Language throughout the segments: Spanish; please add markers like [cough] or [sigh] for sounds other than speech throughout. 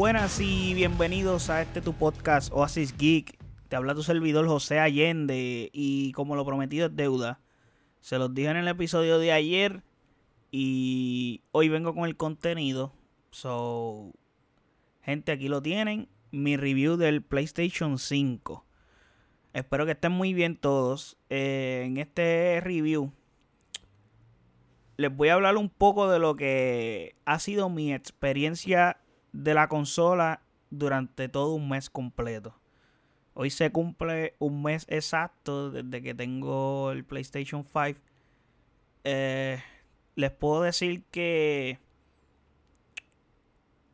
Buenas y bienvenidos a este tu podcast Oasis Geek. Te habla tu servidor José Allende y como lo prometido es deuda. Se los dije en el episodio de ayer y hoy vengo con el contenido. So, gente, aquí lo tienen. Mi review del PlayStation 5. Espero que estén muy bien todos. Eh, en este review les voy a hablar un poco de lo que ha sido mi experiencia de la consola durante todo un mes completo. Hoy se cumple un mes exacto desde que tengo el PlayStation 5. Eh, les puedo decir que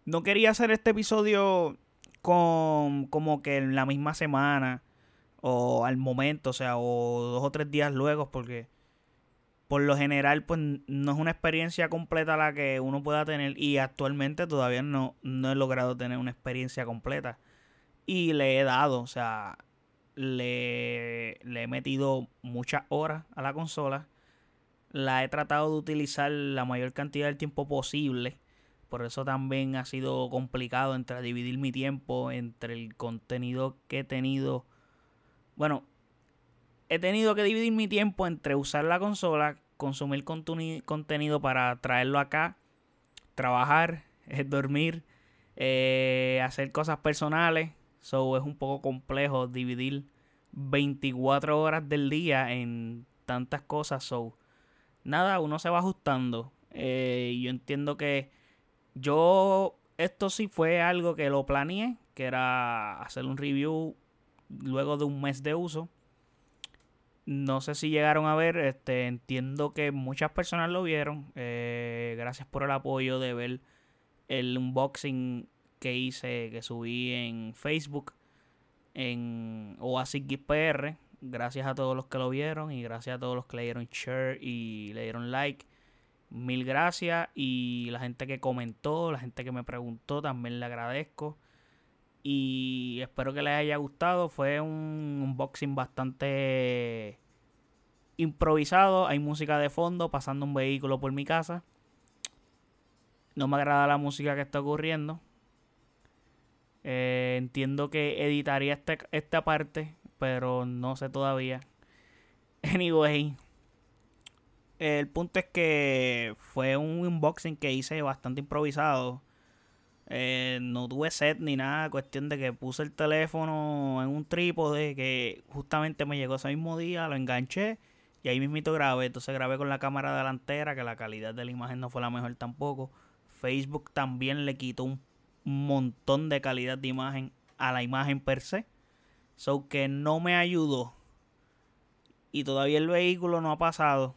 no quería hacer este episodio con como que en la misma semana o al momento, o sea, o dos o tres días luego, porque por lo general, pues no es una experiencia completa la que uno pueda tener y actualmente todavía no, no he logrado tener una experiencia completa. Y le he dado, o sea, le, le he metido muchas horas a la consola. La he tratado de utilizar la mayor cantidad del tiempo posible. Por eso también ha sido complicado entre dividir mi tiempo entre el contenido que he tenido. Bueno, he tenido que dividir mi tiempo entre usar la consola, consumir contenido para traerlo acá, trabajar, [laughs] dormir, eh, hacer cosas personales. So es un poco complejo dividir 24 horas del día en tantas cosas. So nada, uno se va ajustando. Eh, yo entiendo que yo esto sí fue algo que lo planeé, que era hacer un review luego de un mes de uso. No sé si llegaron a ver, este, entiendo que muchas personas lo vieron. Eh, gracias por el apoyo de ver el unboxing que hice, que subí en Facebook, en Oasis PR. Gracias a todos los que lo vieron y gracias a todos los que le dieron share y le dieron like. Mil gracias y la gente que comentó, la gente que me preguntó, también le agradezco. Y espero que les haya gustado. Fue un unboxing bastante improvisado. Hay música de fondo pasando un vehículo por mi casa. No me agrada la música que está ocurriendo. Eh, entiendo que editaría este, esta parte, pero no sé todavía. [laughs] Anyway, el punto es que fue un unboxing que hice bastante improvisado. Eh, no tuve set ni nada, cuestión de que puse el teléfono en un trípode que justamente me llegó ese mismo día, lo enganché y ahí mismito grabé. Entonces grabé con la cámara delantera, que la calidad de la imagen no fue la mejor tampoco. Facebook también le quitó un montón de calidad de imagen a la imagen per se. So que no me ayudó. Y todavía el vehículo no ha pasado.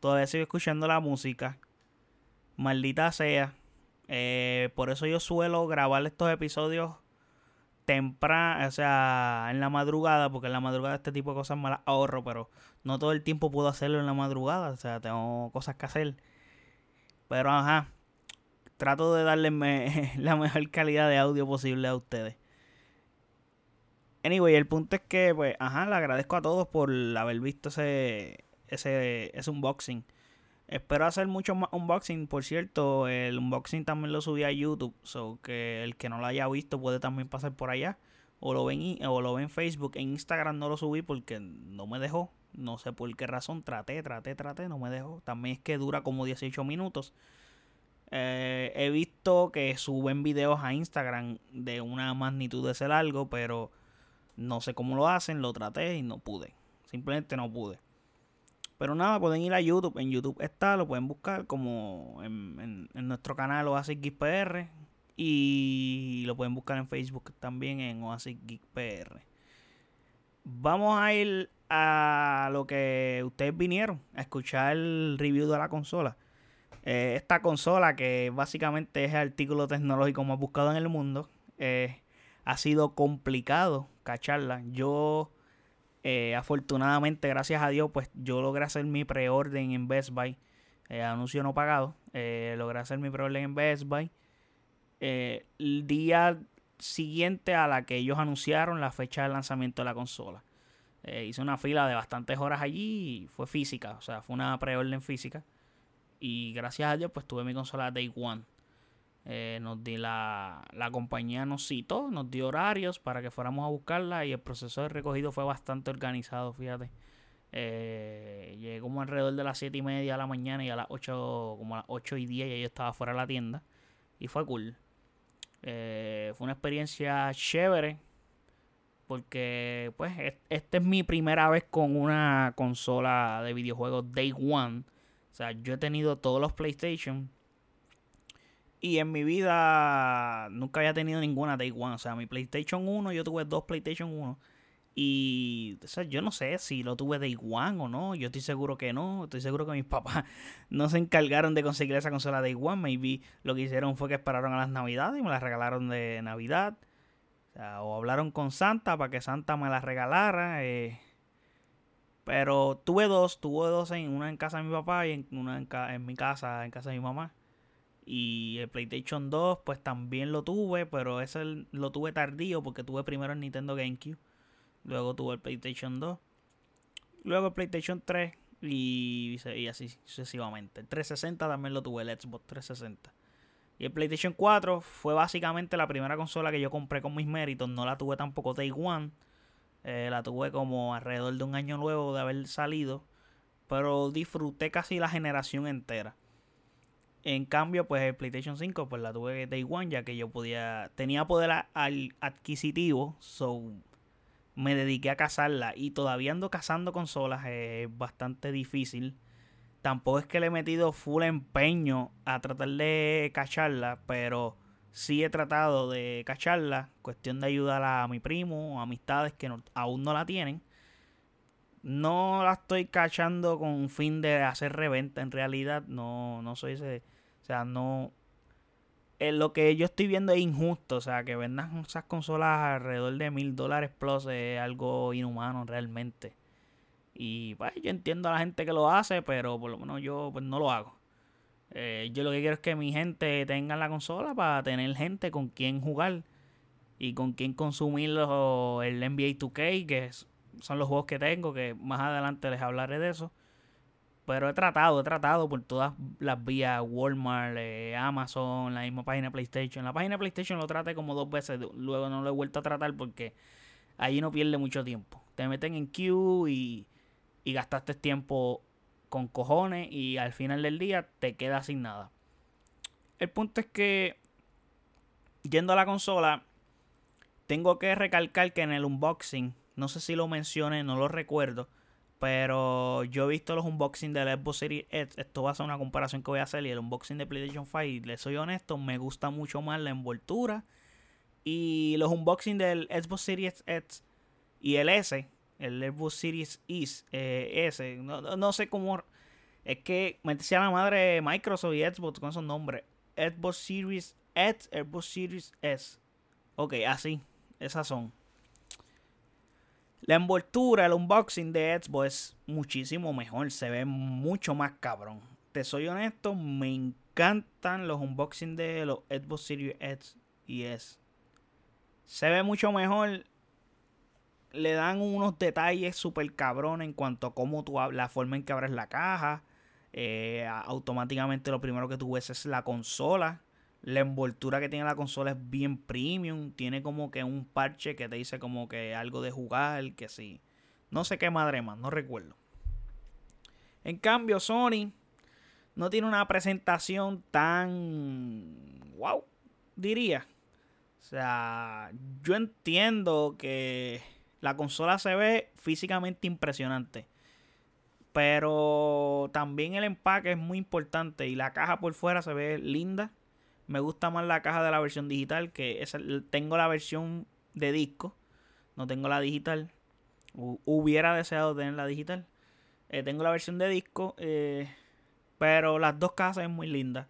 Todavía sigo escuchando la música. Maldita sea. Eh, por eso yo suelo grabar estos episodios temprano, o sea, en la madrugada, porque en la madrugada este tipo de cosas me las ahorro, pero no todo el tiempo puedo hacerlo en la madrugada, o sea, tengo cosas que hacer. Pero ajá, trato de darle [laughs] la mejor calidad de audio posible a ustedes. Anyway, el punto es que, pues, ajá, le agradezco a todos por haber visto ese, ese, ese unboxing. Espero hacer mucho más unboxing. Por cierto, el unboxing también lo subí a YouTube. So que el que no lo haya visto puede también pasar por allá. O lo ven, o lo ven en Facebook. En Instagram no lo subí porque no me dejó. No sé por qué razón. Traté, traté, traté. No me dejó. También es que dura como 18 minutos. Eh, he visto que suben videos a Instagram de una magnitud de ese largo. Pero no sé cómo lo hacen. Lo traté y no pude. Simplemente no pude. Pero nada, pueden ir a YouTube. En YouTube está, lo pueden buscar como en, nuestro canal Oasis Geek PR. Y lo pueden buscar en Facebook también en Oasis Geek PR. Vamos a ir a lo que ustedes vinieron, a escuchar el review de la consola. Eh, esta consola, que básicamente es el artículo tecnológico más buscado en el mundo, eh, ha sido complicado cacharla. Yo eh, afortunadamente, gracias a Dios, pues yo logré hacer mi preorden en Best Buy. Eh, anuncio no pagado. Eh, logré hacer mi preorden en Best Buy. el día siguiente a la que ellos anunciaron la fecha de lanzamiento de la consola. hice una fila de bastantes horas allí y fue física. O sea, fue una preorden física. Y gracias a Dios, pues tuve mi consola Day One. Eh, nos di la, la compañía nos citó, nos dio horarios para que fuéramos a buscarla y el proceso de recogido fue bastante organizado, fíjate. Eh, llegué como alrededor de las 7 y media de la mañana y a las 8, como a las 8 y 10 ya yo estaba fuera de la tienda. Y fue cool. Eh, fue una experiencia chévere. Porque, pues, esta es mi primera vez con una consola de videojuegos Day One. O sea, yo he tenido todos los PlayStation. Y en mi vida nunca había tenido ninguna Day One. O sea, mi PlayStation 1, yo tuve dos PlayStation 1. Y o sea, yo no sé si lo tuve Day One o no. Yo estoy seguro que no. Estoy seguro que mis [laughs] papás no se encargaron de conseguir esa consola Day One. Maybe lo que hicieron fue que esperaron a las navidades y me la regalaron de Navidad. O, hablaron con Santa para que Santa me la regalara. Eh. Pero tuve dos, tuve dos, en, una en casa de mi papá y en, una en, en, mi casa, en casa de mi mamá. Y el PlayStation 2 pues también lo tuve, pero ese lo tuve tardío porque tuve primero el Nintendo GameCube. Luego tuve el PlayStation 2. Luego el PlayStation 3 y, así sucesivamente. El 360 también lo tuve, el Xbox 360. Y el PlayStation 4 fue básicamente la primera consola que yo compré con mis méritos. No la tuve tampoco Day One. Eh, la tuve como alrededor de un año luego de haber salido. Pero disfruté casi la generación entera. En cambio, pues el PlayStation 5, pues la tuve Day One, ya que yo podía. Tenía poder adquisitivo. So me dediqué a cazarla. Y todavía ando cazando consolas. Es bastante difícil tampoco es que le he metido full empeño a tratar de cacharla, pero sí he tratado de cacharla. Cuestión de ayudar a mi primo, o amistades que aún no la tienen. No la estoy cachando con fin de hacer reventa. En realidad, no, no soy ese. O sea, no. Eh, lo que yo estoy viendo es injusto. O sea, que vendan esas consolas alrededor de mil dólares plus es algo inhumano realmente. Y pues yo entiendo a la gente que lo hace, pero por lo menos yo pues no lo hago. Eh, yo lo que quiero es que mi gente tenga la consola para tener gente con quien jugar y con quien consumir el NBA 2K, que son los juegos que tengo, que más adelante les hablaré de eso. Pero he tratado, he tratado por todas las vías, Walmart, eh, Amazon, la misma página de PlayStation. La página de PlayStation lo traté como dos veces, luego no lo he vuelto a tratar porque ahí no pierde mucho tiempo. Te meten en queue y y gastaste tiempo con cojones y al final del día te quedas sin nada. El punto es que yendo a la consola, tengo que recalcar que en el unboxing, no sé si lo mencioné, no lo recuerdo, pero yo he visto los unboxing de la Xbox Series X. Esto va a ser una comparación que voy a hacer. Y el unboxing de PlayStation 5, y les soy honesto, me gusta mucho más la envoltura. Y los unboxing del Xbox Series X y el S, el Xbox Series eh, S, no, sé cómo, es que me decía la madre Microsoft y Xbox con esos nombres, Xbox Series X, Xbox Series S, ok, así, esas son. La envoltura, el unboxing de Xbox es muchísimo mejor, se ve mucho más cabrón. Te soy honesto, me encantan los unboxing de los Xbox Series X y S. Se ve mucho mejor le dan unos detalles súper cabrón en cuanto a cómo tú la forma en que abres la caja. Eh, automáticamente lo primero que tú ves es la consola. La envoltura que tiene la consola es bien premium. Tiene como que un parche que te dice como que algo de jugar, que sí. No sé qué madre más, no recuerdo. En cambio, Sony no tiene una presentación tan... ¡Wow! Diría. O sea, yo entiendo que la consola se ve físicamente impresionante. Pero también el empaque es muy importante y la caja por fuera se ve linda. Me gusta más la caja de la versión digital que tengo la versión de disco. No tengo la digital. Hubiera deseado tener la digital. Eh, tengo la versión de disco. Eh, pero las dos cajas son muy lindas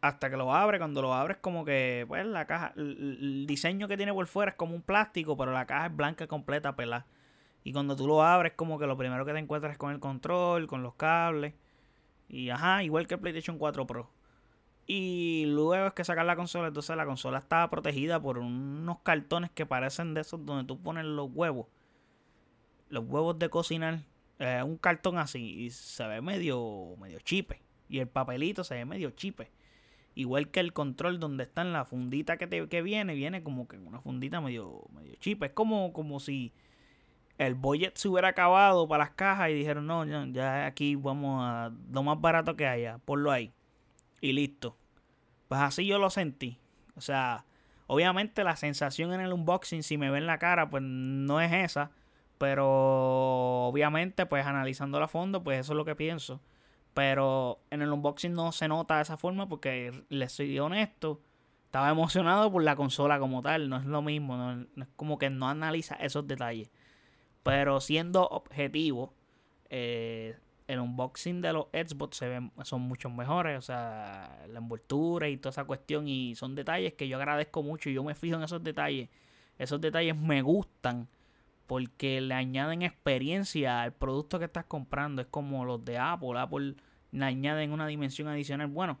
hasta que lo abre, cuando lo abres como que, pues la caja, el, diseño que tiene por fuera es como un plástico, pero la caja es blanca completa, pelada. Y cuando tú lo abres como que lo primero que te encuentras es con el control, con los cables. Y ajá, igual que el PlayStation 4 Pro. Y luego es que sacar la consola, entonces la consola estaba protegida por unos cartones que parecen de esos donde tú pones los huevos. Los huevos de cocinar. Eh, un cartón así y se ve medio, medio chipe. Y el papelito se ve medio chipe. Igual que el control donde está en la fundita que, te, que viene, viene como que una fundita medio, medio chip. Es como, como si el budget se hubiera acabado para las cajas y dijeron, no, ya aquí vamos a lo más barato que haya, ponlo ahí. Y listo. Pues así yo lo sentí. O sea, obviamente la sensación en el unboxing, si me ven la cara, pues no es esa. Pero obviamente, pues analizando a fondo, pues eso es lo que pienso. Pero en el unboxing no se nota de esa forma porque, les soy honesto, estaba emocionado por la consola como tal. No es lo mismo, no, es como que no analiza esos detalles. Pero siendo objetivo, eh, el unboxing de los Xbox se ven, son mucho mejores. O sea, la envoltura y toda esa cuestión. Y son detalles que yo agradezco mucho. Y yo me fijo en esos detalles. Esos detalles me gustan porque le añaden experiencia al producto que estás comprando. Es como los de Apple. Apple le añaden una dimensión adicional. Bueno,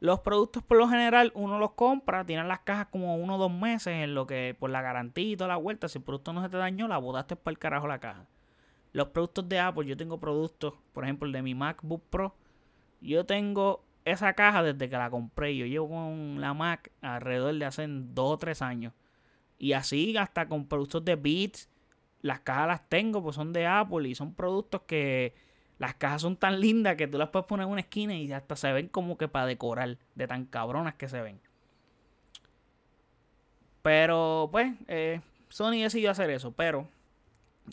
los productos por lo general uno los compra, tienen las cajas como uno o dos meses en lo que por la garantía y toda la vuelta, si el producto no se te dañó, la botaste para el carajo la caja. Los productos de Apple, yo tengo productos, por ejemplo el de mi MacBook Pro, yo tengo esa caja desde que la compré. Yo llevo con la Mac alrededor de hace dos o tres años. Y así hasta con productos de Beats las cajas las tengo, pues son de Apple y son productos que las cajas son tan lindas que tú las puedes poner en una esquina y hasta se ven como que para decorar, de tan cabronas que se ven. Pero pues, eh, Sony decidió hacer eso, pero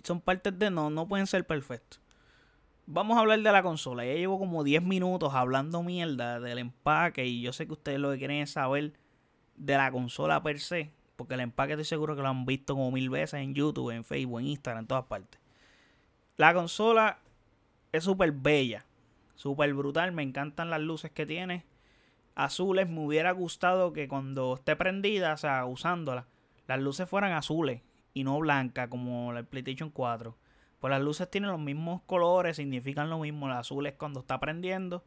son partes de no, no pueden ser perfectos. Vamos a hablar de la consola. Ya llevo como 10 minutos hablando mierda del empaque y yo sé que ustedes lo que quieren es saber de la consola per se. Porque el empaque estoy seguro que lo han visto como mil veces en YouTube, en Facebook, en Instagram, en todas partes. La consola es súper bella, súper brutal. Me encantan las luces que tiene. Azules, me hubiera gustado que cuando esté prendida, o sea, usándola, las luces fueran azules y no blancas como la PlayStation 4. Pues las luces tienen los mismos colores, significan lo mismo. La azul es cuando está prendiendo.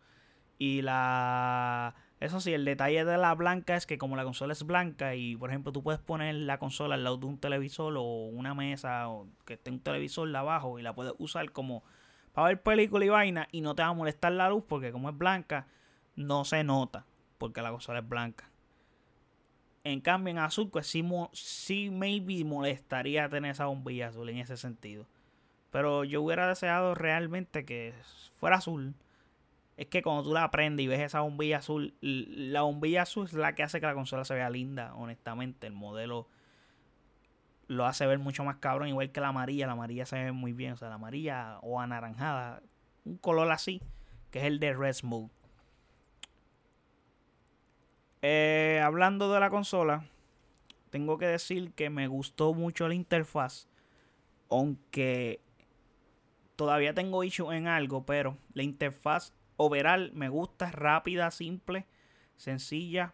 Y la eso sí, el detalle de la blanca es que como la consola es blanca y por ejemplo tú puedes poner la consola al lado de un televisor o una mesa o que esté un televisor abajo y la puedes usar como para ver película y vaina y no te va a molestar la luz porque como es blanca no se nota porque la consola es blanca. En cambio en azul pues sí, sí maybe molestaría tener esa bombilla azul en ese sentido. Pero yo hubiera deseado realmente que fuera azul es que cuando tú la prendes y ves esa bombilla azul, la bombilla azul es la que hace que la consola se vea linda, honestamente. El modelo lo hace ver mucho más cabrón, igual que la amarilla. La amarilla se ve muy bien, o sea, la amarilla o anaranjada, un color así, que es el de Red Mode. Eh, hablando de la consola, tengo que decir que me gustó mucho la interfaz, aunque todavía tengo issue en algo, pero la interfaz overall me gusta, rápida, simple, sencilla.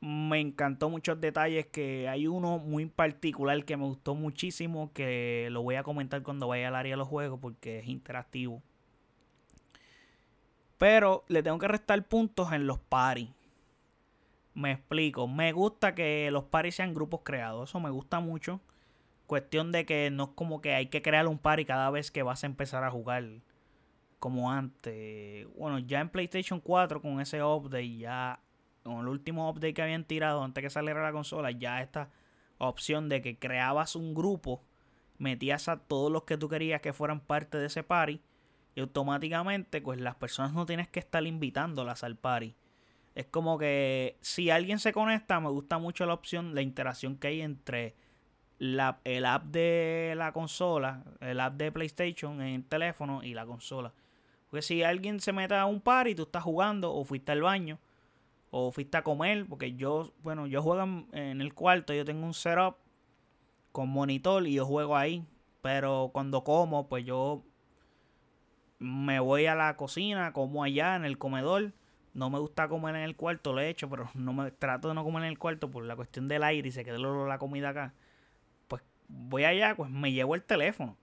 Me encantó muchos detalles que hay uno muy particular que me gustó muchísimo que lo voy a comentar cuando vaya al área de los juegos porque es interactivo. Pero le tengo que restar puntos en los paris. Me explico. Me gusta que los paris sean grupos creados. Eso me gusta mucho. Cuestión de que no es como que hay que crear un party cada vez que vas a empezar a jugar como antes. Bueno, ya en PlayStation 4 con ese update, ya con el último update que habían tirado antes que saliera la consola, ya esta opción de que creabas un grupo, metías a todos los que tú querías que fueran parte de ese party y automáticamente pues las personas no tienes que estar invitándolas al party. Es como que si alguien se conecta, me gusta mucho la opción, la interacción que hay entre la, el app de la consola, el app de PlayStation en el teléfono y la consola. Porque si alguien se mete a un par y tú estás jugando, o fuiste al baño, o fuiste a comer, porque yo, bueno, yo juego en, el cuarto, yo tengo un setup con monitor y yo juego ahí. Pero cuando como, pues yo me voy a la cocina, como allá en el comedor. No me gusta comer en el cuarto, lo he hecho, pero [laughs] no me trato de no comer en el cuarto por la cuestión del aire y se queda la comida acá. Pues voy allá, pues me llevo el teléfono.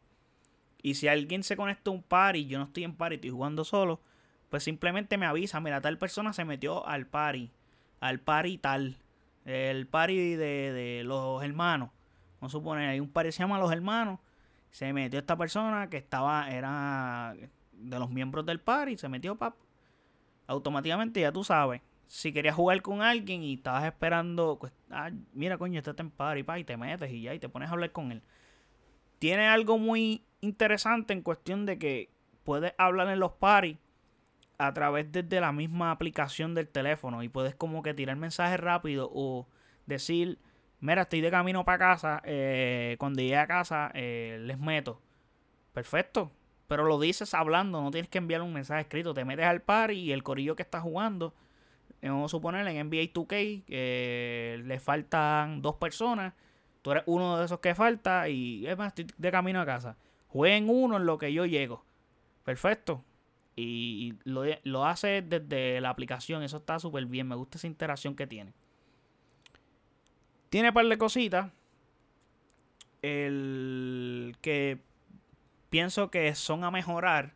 Y si alguien se conecta a un party yo no estoy en party, estoy jugando solo, pues simplemente me avisa, mira, tal persona se metió al party, al party tal, el party de, de los hermanos. Vamos a suponer, hay un party que se llama Los Hermanos, se metió esta persona que estaba, era de los miembros del party, se metió, pap. automáticamente ya tú sabes. Si querías jugar con alguien y estabas esperando, pues, ah, mira coño, este en party, pa, y te metes y ya, y te pones a hablar con él. Tiene algo muy interesante en cuestión de que puedes hablar en los parties a través de la misma aplicación del teléfono y puedes como que tirar mensajes rápido o decir, mira, estoy de camino para casa, eh, cuando llegue a casa eh, les meto. Perfecto, pero lo dices hablando, no tienes que enviar un mensaje escrito, te metes al par y el corillo que está jugando, eh, vamos a suponer en NBA 2K, le faltan dos personas, tú eres uno de esos que falta y es más, estoy de camino a casa. Jueguen uno en lo que yo llego. Perfecto y lo, hace desde la aplicación. Eso está súper bien. Me gusta esa interacción que tiene. Tiene un par de cositas. El que pienso que son a mejorar.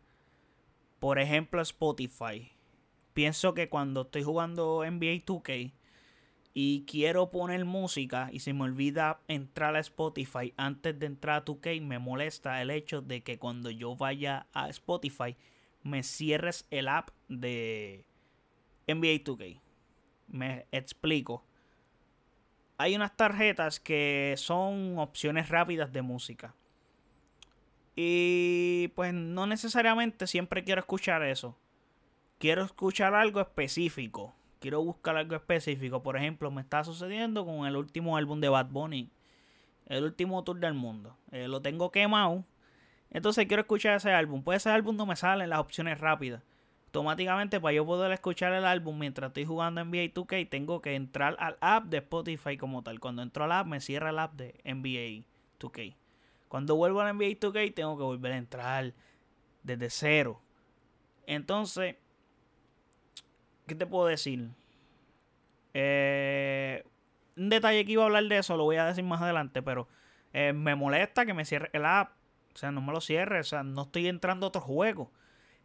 Por ejemplo, Spotify. Pienso que cuando estoy jugando NBA 2K y quiero poner música y se me olvida entrar a Spotify antes de entrar a 2K, me molesta el hecho de que cuando yo vaya a Spotify me cierres el app de NBA 2K. Me explico. Hay unas tarjetas que son opciones rápidas de música. Y pues no necesariamente siempre quiero escuchar eso. Quiero escuchar algo específico. Quiero buscar algo específico. Por ejemplo, me está sucediendo con el último álbum de Bad Bunny. El último tour del mundo. Eh, lo tengo quemado entonces quiero escuchar ese álbum. Pues ese álbum no me sale en las opciones rápidas. Automáticamente para yo poder escuchar el álbum mientras estoy jugando NBA 2K tengo que entrar al app de Spotify como tal. Cuando entro al app me cierra el app de NBA 2K. Cuando vuelvo al NBA 2K tengo que volver a entrar desde cero. Entonces, ¿qué te puedo decir? Eh, un detalle que iba a hablar de eso lo voy a decir más adelante, pero eh, me molesta que me cierre el app o sea, no me lo cierre. O sea, no estoy entrando a otro juego.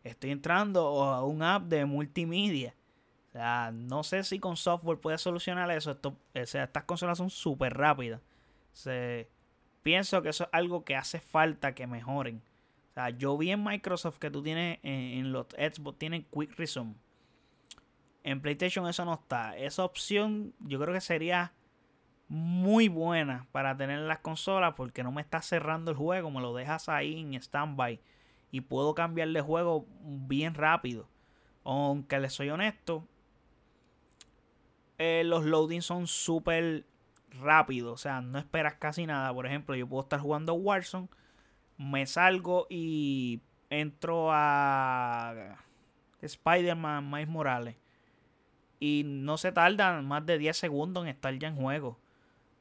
Estoy entrando a un app de multimedia. O sea, no sé si con software puede solucionar eso. Esto, o sea, estas consolas son súper rápidas. Pienso que eso es algo que hace falta que mejoren. O sea, yo vi en Microsoft que tú tienes en, los Xbox, tienen Quick Resume. En PlayStation eso no está. Esa opción yo creo que sería muy buena para tener en las consolas porque no me está cerrando el juego, me lo dejas ahí en standby y puedo cambiar de juego bien rápido. Aunque les soy honesto, eh, los loadings son súper rápidos, o sea, no esperas casi nada. Por ejemplo, yo puedo estar jugando Warzone, me salgo y entro a Spider-Man Miles Morales y no se tarda más de 10 segundos en estar ya en juego.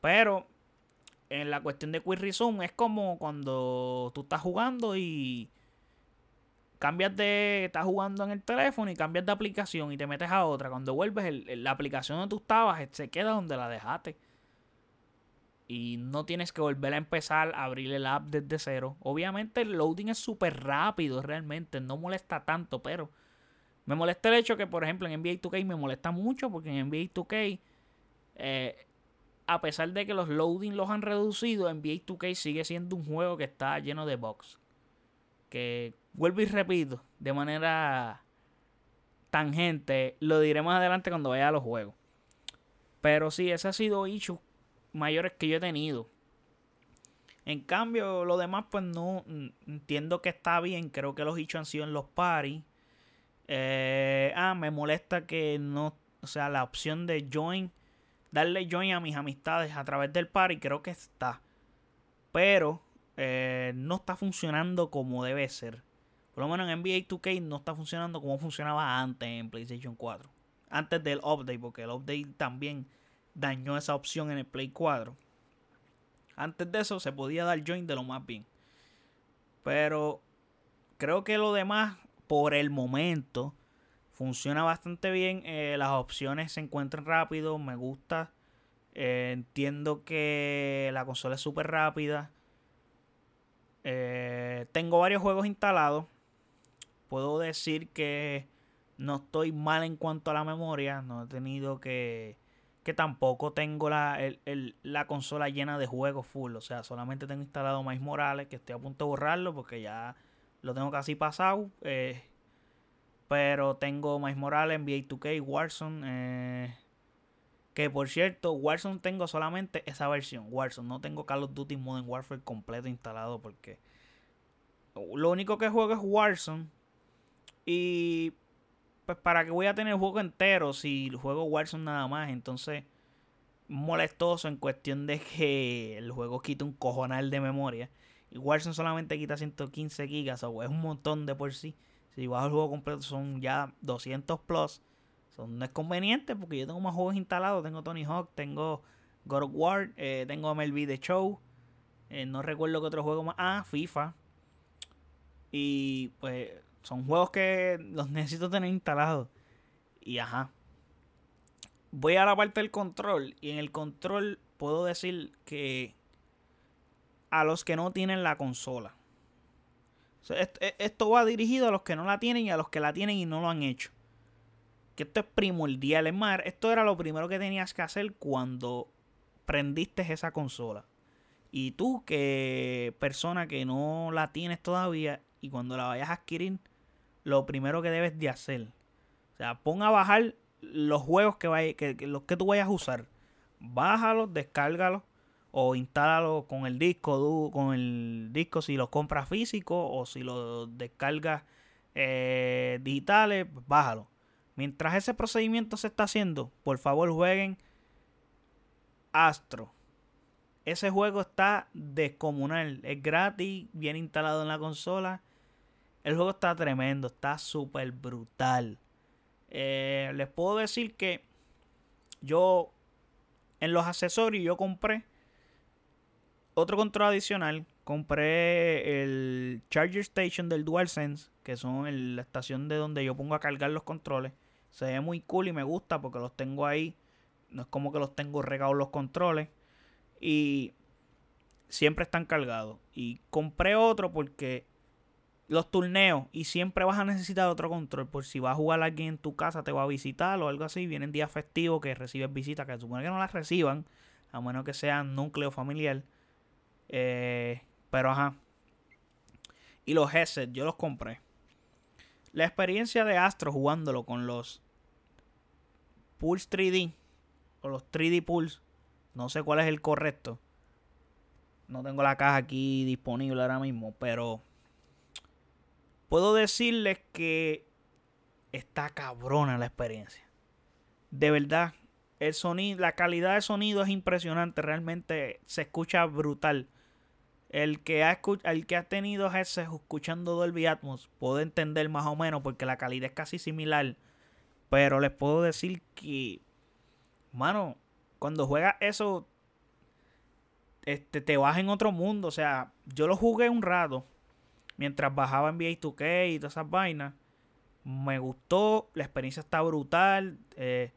Pero en la cuestión de Quick Resume es como cuando tú estás jugando y cambias de. Estás jugando en el teléfono y cambias de aplicación y te metes a otra. Cuando vuelves, la aplicación donde tú estabas se queda donde la dejaste. Y no tienes que volver a empezar a abrir el app desde cero. Obviamente el loading es súper rápido realmente. No molesta tanto, pero me molesta el hecho que, por ejemplo, en NBA 2K me molesta mucho porque en NBA 2K eh, a pesar de que los loading los han reducido, NBA 2K sigue siendo un juego que está lleno de bugs. Que vuelvo y repito, de manera tangente, lo diré más adelante cuando vaya a los juegos. Pero sí, ese ha sido issues mayores que yo he tenido. En cambio, lo demás, pues no entiendo que está bien. Creo que los issues han sido en los paris. Eh, ah, me molesta que no, o sea, la opción de join darle join a mis amistades a través del party, creo que está. Pero eh, no está funcionando como debe ser. Por lo menos en NBA 2K no está funcionando como funcionaba antes en PlayStation 4. Antes del update, porque el update también dañó esa opción en el Play 4. Antes de eso se podía dar join de lo más bien. Pero creo que lo demás, por el momento, Funciona bastante bien. Eh, las opciones se encuentran rápido. Me gusta. Eh, entiendo que la consola es súper rápida. Eh, tengo varios juegos instalados. Puedo decir que no estoy mal en cuanto a la memoria. No he tenido que. Que tampoco tengo la, la consola llena de juegos full. O sea, solamente tengo instalado Mais Morales. Que estoy a punto de borrarlo porque ya lo tengo casi pasado. Pero tengo Miles Morales, NBA 2K, Warzone. Eh, que por cierto, Warzone tengo solamente esa versión. Warzone. No tengo Call of Duty Modern Warfare completo instalado porque lo único que juego es Warzone. Y pues para que voy a tener el juego entero si juego Warzone nada más. Entonces molestoso en cuestión de que el juego quita un cojonal de memoria. Y Warzone solamente quita 115 gigas, o es un montón de por sí. Si bajo el juego completo son ya 200 plus. Son, no es conveniente porque yo tengo más juegos instalados. Tengo Tony Hawk, tengo God of War, eh, tengo MLB The Show. Eh, no recuerdo qué otro juego más. Ah, FIFA. Y pues son juegos que los necesito tener instalados. Y ajá. Voy a la parte del control. Y en el control puedo decir que a los que no tienen la consola. E, esto va dirigido a los que no la tienen y a los que la tienen y no lo han hecho. Que esto es primordial. Es más, esto era lo primero que tenías que hacer cuando prendiste esa consola. Y tú, que persona que no la tienes todavía y cuando la vayas a adquirir, lo primero que debes de hacer. O sea, pon a bajar los juegos que, que, los que tú vayas a usar. Bájalos, descárgalos o instálalo con el disco, con el disco si lo compras físico o si lo descargas eh, digitales, bájalo. Mientras ese procedimiento se está haciendo, por favor jueguen Astro. Ese juego está descomunal, es gratis, bien instalado en la consola. El juego está tremendo, está súper brutal. Eh, les puedo decir que yo en los accesorios yo compré otro control adicional. Compré el Charger Station del DualSense, que son la estación de donde yo pongo a cargar los controles. Se ve muy cool y me gusta porque los tengo ahí. No es como que los tengo regados los controles. Y siempre están cargados. Y compré otro porque los turneos y siempre vas a necesitar otro control por si va a jugar alguien en tu casa, te va a visitar o algo así, vienen días festivos que recibes visitas, que supone que no las reciban, a menos que sean núcleo familiar. Eh, pero ajá. Y los headsets, yo los compré. La experiencia de Astro jugándolo con los Pulse 3D o los 3D Pulse, no sé cuál es el correcto. No tengo la caja aquí disponible ahora mismo, pero puedo decirles que está cabrona la experiencia. De verdad, el sonido, la calidad de sonido es impresionante, realmente se escucha brutal. El que ha, el que ha tenido ese escuchando Dolby Atmos puede entender más o menos porque la calidad es casi similar. Pero les puedo decir que, mano, cuando juegas eso, este, te vas en otro mundo. O sea, yo lo jugué un rato mientras bajaba NBA 2K y todas esas vainas. Me gustó, la experiencia está brutal. Eh,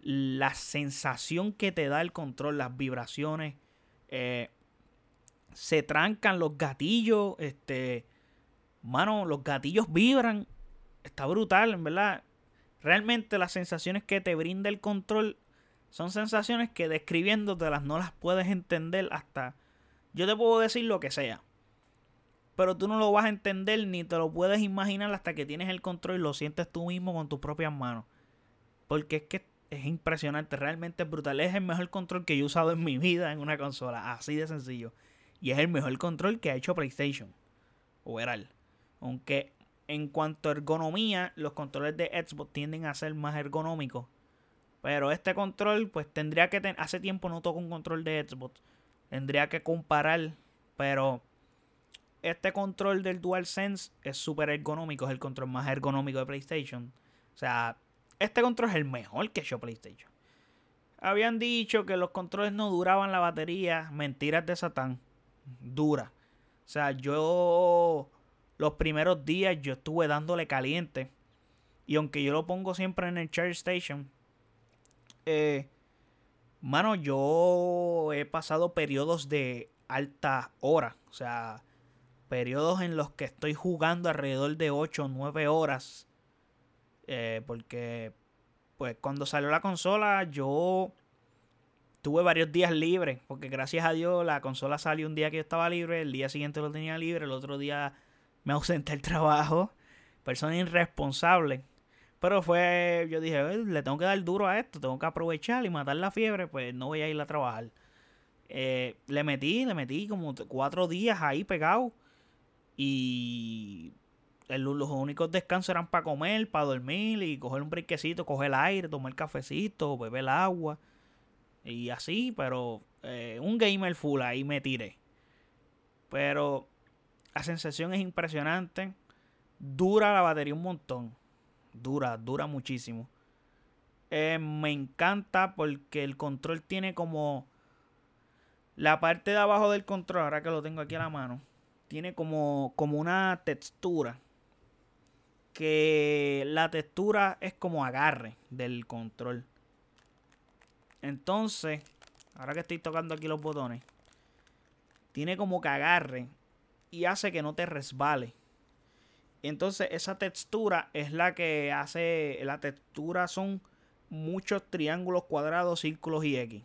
la sensación que te da el control, las vibraciones. Eh, se trancan los gatillos. Este. Mano, los gatillos vibran. Está brutal, en verdad. Realmente las sensaciones que te brinda el control son sensaciones que describiéndotelas no las puedes entender hasta. Yo te puedo decir lo que sea. Pero tú no lo vas a entender ni te lo puedes imaginar hasta que tienes el control y lo sientes tú mismo con tus propias manos. Porque es que es impresionante, realmente es brutal. Es el mejor control que yo he usado en mi vida en una consola. Así de sencillo. Y es el mejor control que ha hecho PlayStation. Overall. Aunque en cuanto a ergonomía, los controles de Xbox tienden a ser más ergonómicos. Pero este control, pues tendría que tener. Hace tiempo no toco un control de Xbox. Tendría que comparar. Pero este control del DualSense es súper ergonómico. Es el control más ergonómico de PlayStation. O sea, este control es el mejor que hecho PlayStation. Habían dicho que los controles no duraban la batería. Mentiras de Satán dura. O sea, yo los primeros días yo estuve dándole caliente. Y aunque yo lo pongo siempre en el charge station, eh, mano, yo he pasado periodos de alta hora. O sea, periodos en los que estoy jugando alrededor de 8 o 9 horas. Eh, porque, pues, cuando salió la consola, yo tuve varios días libres, porque gracias a Dios la consola salió un día que yo estaba libre, el día siguiente lo tenía libre, el otro día me ausenté del [laughs] trabajo, persona irresponsable. Pero fue, yo dije, le tengo que dar duro a esto, tengo que aprovechar y matar la fiebre, pues no voy a ir a trabajar. Eh, le metí, le metí como cuatro días ahí pegado. Y los únicos descansos eran para comer, para dormir y coger un brinquecito, coger el aire, tomar cafecito, beber el agua. Y así, pero eh, un gamer full ahí me tiré. Pero la sensación es impresionante. Dura la batería un montón. Dura, dura muchísimo. Eh, me encanta porque el control tiene como... La parte de abajo del control, ahora que lo tengo aquí a la mano, tiene como, como una textura que la textura es como agarre del control. Entonces, ahora que estoy tocando aquí los botones, tiene como que agarre y hace que no te resbale. Entonces, esa textura es la que hace. La textura son muchos triángulos, cuadrados, círculos y X.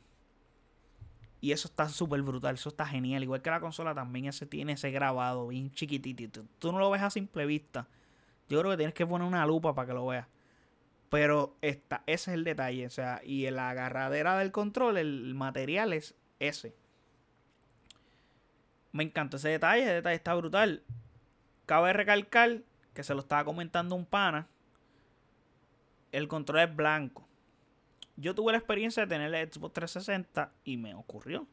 Y eso está súper brutal, eso está genial. Igual que la consola también ese tiene ese grabado bien chiquitito. Tú no lo ves a simple vista yo creo que tienes que poner una lupa para que lo veas. Pero esta, ese es el detalle. O sea, y la agarradera del control, el material es ese. Me encanta ese detalle. Ese detalle está brutal. Cabe recalcar que se lo estaba comentando un pana. El control es blanco. Yo tuve la experiencia de tener el Xbox 360 y me ocurrió.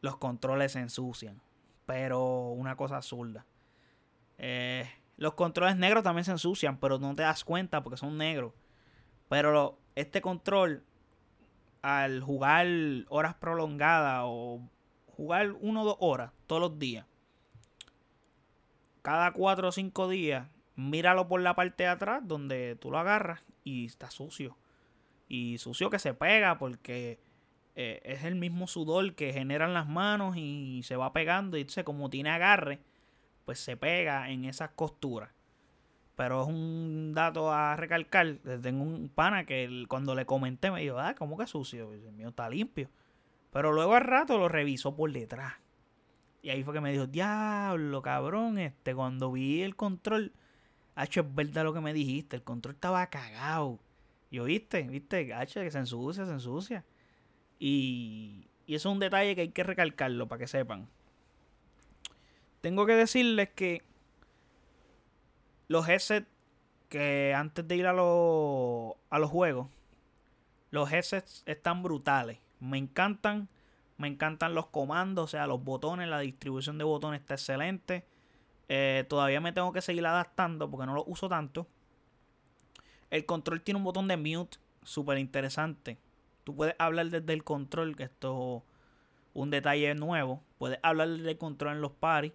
Los controles se ensucian. Pero una cosa absurda. Eh, los controles negros también se ensucian, pero no te das cuenta porque son negros. Pero este control, al jugar horas prolongadas o jugar uno o dos horas todos los días, cada cuatro o cinco días, míralo por la parte de atrás donde tú lo agarras y está sucio. Y sucio que se pega porque eh, es el mismo sudor que generan las manos y se va pegando. Y entonces, como tiene agarre, pues se pega en esas costuras. Pero es un dato a recalcar. Tengo un pana que cuando le comenté me dijo, ah, ¿cómo que sucio? El mío está limpio. Pero luego al rato lo revisó por detrás. Y ahí fue que me dijo, diablo, cabrón, este, cuando vi el control, H, es verdad lo que me dijiste, el control estaba cagado. Y yo, viste, H, que se ensucia, se ensucia. Y, y eso es un detalle que hay que recalcarlo para que sepan. Tengo que decirles que los headsets que antes de ir a, los a los juegos, los headsets están brutales. Me encantan. Me encantan los comandos, o sea, los botones, la distribución de botones está excelente. Eh, todavía me tengo que seguir adaptando porque no lo uso tanto. El control tiene un botón de mute súper interesante. Tú puedes hablar desde el control, que esto es un detalle nuevo. Puedes hablar desde el control en los paris.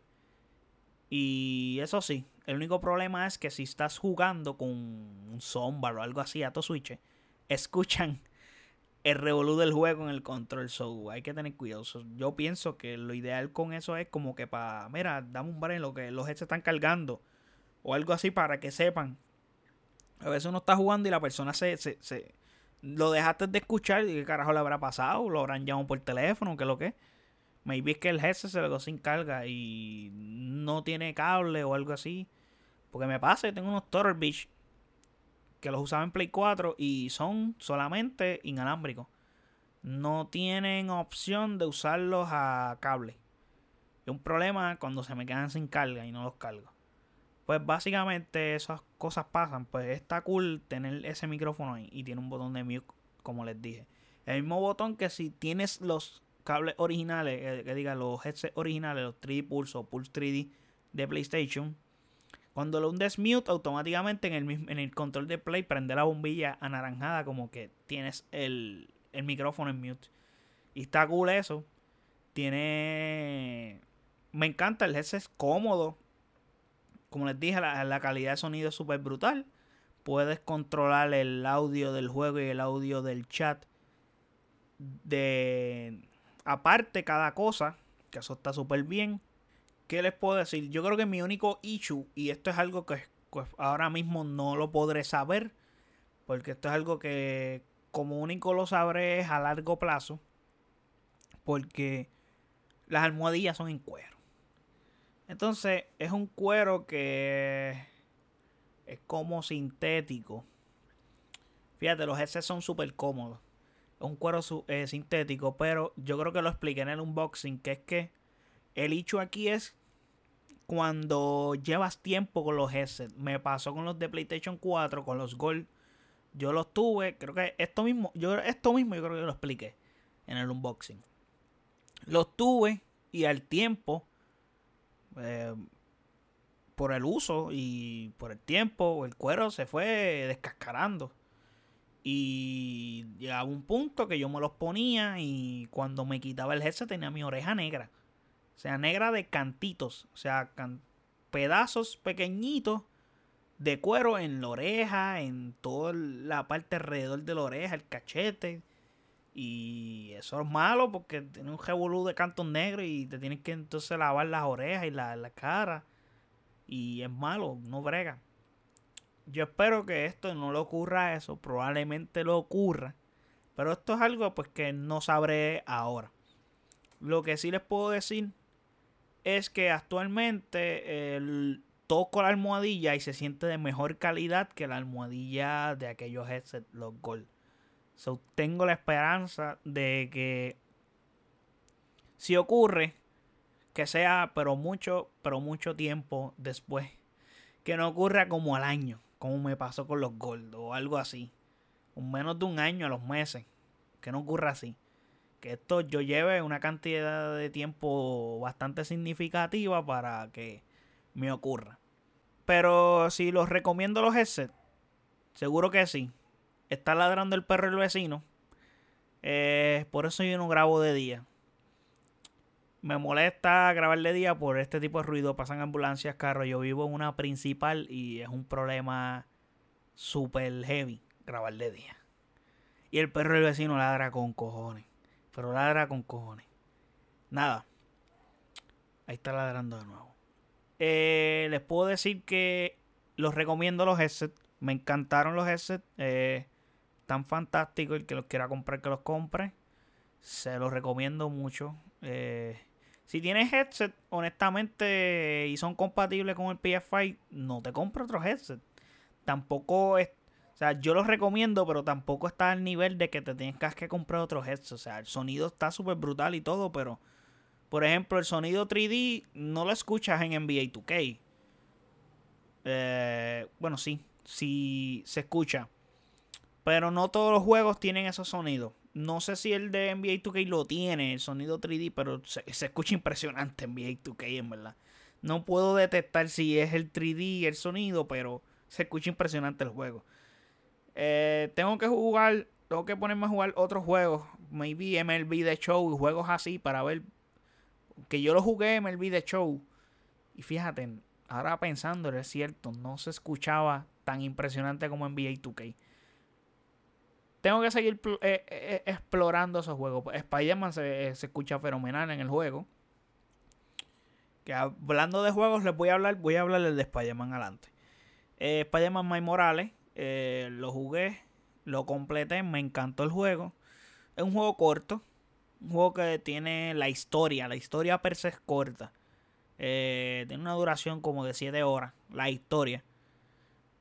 Y eso sí, el único problema es que si estás jugando con un sombra o algo así a tu switch, escuchan el revolú del juego en el control. So hay que tener cuidado. yo pienso que lo ideal con eso es como que para, mira, dame un bar en lo que los heads están cargando. O algo así para que sepan. A veces uno está jugando y la persona se, se, se lo dejaste de escuchar y qué carajo le habrá pasado. Lo habrán llamado por teléfono, que lo que Maybe es que el headset se lo quedó sin carga y no tiene cable o algo así. Porque me pasa, tengo unos Turtle que los usaba en Play 4 y son solamente inalámbricos. No tienen opción de usarlos a cable. Es un problema cuando se me quedan sin carga y no los cargo. Pues básicamente esas cosas pasan. Pues está cool tener ese micrófono ahí y tiene un botón de mute, como les dije. El mismo botón que si tienes los cables originales, eh, que diga los headsets originales, los 3D Pulse o Pulse 3D de PlayStation, cuando lo hundes mute, automáticamente en el, en el control de play prende la bombilla anaranjada como que tienes el, el micrófono en mute. Y está cool eso. Tiene... Me encanta, el headset es cómodo. Como les dije, la, calidad de sonido es súper brutal. Puedes controlar el audio del juego y el audio del chat de aparte cada cosa, que eso está súper bien. ¿Qué les puedo decir? Yo creo que mi único issue, y esto es algo que pues, ahora mismo no lo podré saber, porque esto es algo que como único lo sabré es a largo plazo, porque las almohadillas son en cuero. Entonces es un cuero que Es como sintético. Fíjate, los headsets son súper cómodos. Es un cuero eh, sintético, pero yo creo que lo expliqué en el unboxing, que es que el hecho aquí es cuando llevas tiempo con los headsets. Me pasó con los de PlayStation 4, con los Gold. Yo los tuve, creo que esto mismo, yo esto mismo yo creo que lo expliqué en el unboxing. Los tuve y al tiempo, eh, por el uso y por el tiempo, el cuero se fue descascarando. Y llegaba un punto que yo me los ponía y cuando me quitaba el headset tenía mi oreja negra. O sea, negra de cantitos. O sea, pedazos pequeñitos de cuero en la oreja, en toda la parte alrededor de la oreja, el cachete. Y eso es malo porque tiene un revolú de cantos negros y te tienes que entonces lavar las orejas y la, la cara. Y es malo, no brega. Yo espero que esto no le ocurra eso, probablemente lo ocurra. Pero esto es algo pues que no sabré ahora. Lo que sí les puedo decir es que actualmente toco la almohadilla y se siente de mejor calidad que la almohadilla de aquellos headsets, los Gold. Tengo la esperanza de que si ocurre, que sea pero mucho, pero mucho tiempo después. Que no ocurra como al año como me pasó con los Gold o algo así. Un menos de un año a los meses. Que no ocurra así. Que esto yo lleve una cantidad de tiempo bastante significativa para que me ocurra. Pero si los recomiendo los headsets, seguro que sí. Está ladrando el perro el vecino. Eh, por eso yo no grabo de día me molesta grabar de día por este tipo de ruido. Pasan ambulancias, carros. Yo vivo en una principal y es un problema super heavy grabar de día. Y el perro del vecino ladra con cojones. Pero ladra con cojones. Nada. Ahí está ladrando de nuevo. Eh, les puedo decir que los recomiendo los headsets. Me encantaron los headsets. Eh, tan fantástico. El que los quiera comprar, que los compre. Se los recomiendo mucho. Eh, si tienes headset, honestamente, y son compatibles con el PS5, no te compro otro headset. Tampoco es. O sea, yo los recomiendo, pero tampoco está al nivel de que te tengas que comprar otro headset. O sea, el sonido está súper brutal y todo, pero. Por ejemplo, el sonido 3D no lo escuchas en NBA 2K. Eh, bueno, sí, sí se escucha. Pero no todos los juegos tienen esos sonidos. No sé si el de NBA 2K lo tiene, el sonido 3D, pero se, escucha impresionante NBA 2K, en verdad. No puedo detectar si es el 3D el sonido, pero se escucha impresionante el juego. Eh, tengo que jugar, tengo que ponerme a jugar otros juegos, maybe MLB The Show y juegos así para ver. Que yo lo jugué MLB The Show. Y fíjate, ahora pensando, es cierto, no se escuchaba tan impresionante como NBA 2K tengo que seguir eh, eh, explorando esos juegos. Spider-Man se, escucha fenomenal en el juego. Que hablando de juegos, les voy a hablar, voy a hablarles de Spider-Man adelante. Eh, Spider-Man My Morales, lo jugué, lo completé, me encantó el juego. Es un juego corto, un juego que tiene la historia, la historia per se es corta. tiene una duración como de 7 horas, la historia.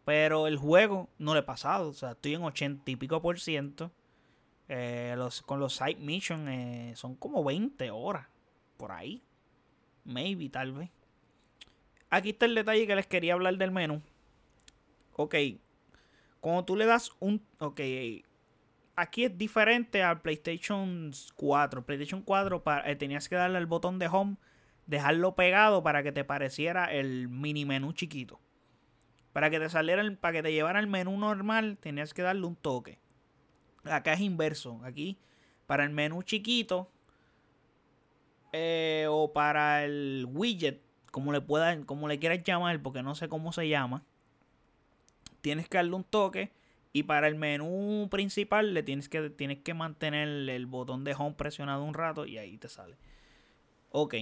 Pero el juego no le he pasado. O sea, estoy en 80 y pico por ciento. Eh, con los side missions eh, son como 20 horas. Por ahí. Maybe, tal vez. Aquí está el detalle que les quería hablar del menú. Ok. Cuando tú le das un... Ok. Aquí es diferente al PlayStation 4. PlayStation 4 para, eh, tenías que darle al botón de home. Dejarlo pegado para que te pareciera el mini menú chiquito. Para que te saliera, para que te llevara el menú normal, tenías que darle un toque. Acá es inverso. Aquí, para el menú chiquito, eh, o para el widget, como le puedan, como le quieras llamar, porque no sé cómo se llama, tienes que darle un toque. Y para el menú principal le tienes que, tienes que mantener el botón de home presionado un rato y ahí te sale. Ok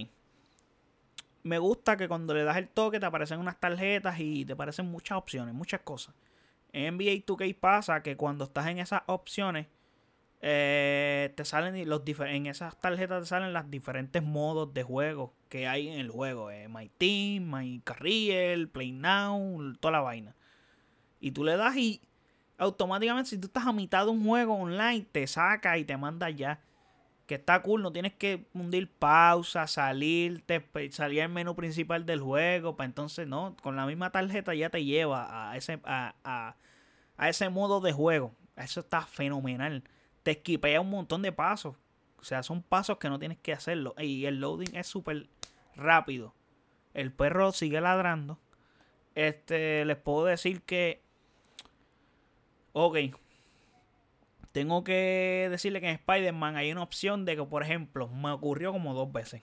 me gusta que cuando le das el toque te aparecen unas tarjetas y te aparecen muchas opciones, muchas cosas. En NBA 2K pasa que cuando estás en esas opciones, eh, te salen los en esas tarjetas te salen los diferentes modos de juego que hay en el juego. Eh, My Team, My Career, Play Now, toda la vaina. Y tú le das y automáticamente si tú estás a mitad de un juego online, te saca y te manda ya. Que está cool, no tienes que hundir pausa, salirte, salir al menú principal del juego. Para entonces, no, con la misma tarjeta ya te lleva a ese, a, a ese modo de juego. Eso está fenomenal. Te esquipea un montón de pasos. O sea, son pasos que no tienes que hacerlo. Y el loading es súper rápido. El perro sigue ladrando. Este, les puedo decir que. Ok. Tengo que decirle que en Spider-Man hay una opción de que, por ejemplo, me ocurrió como dos veces.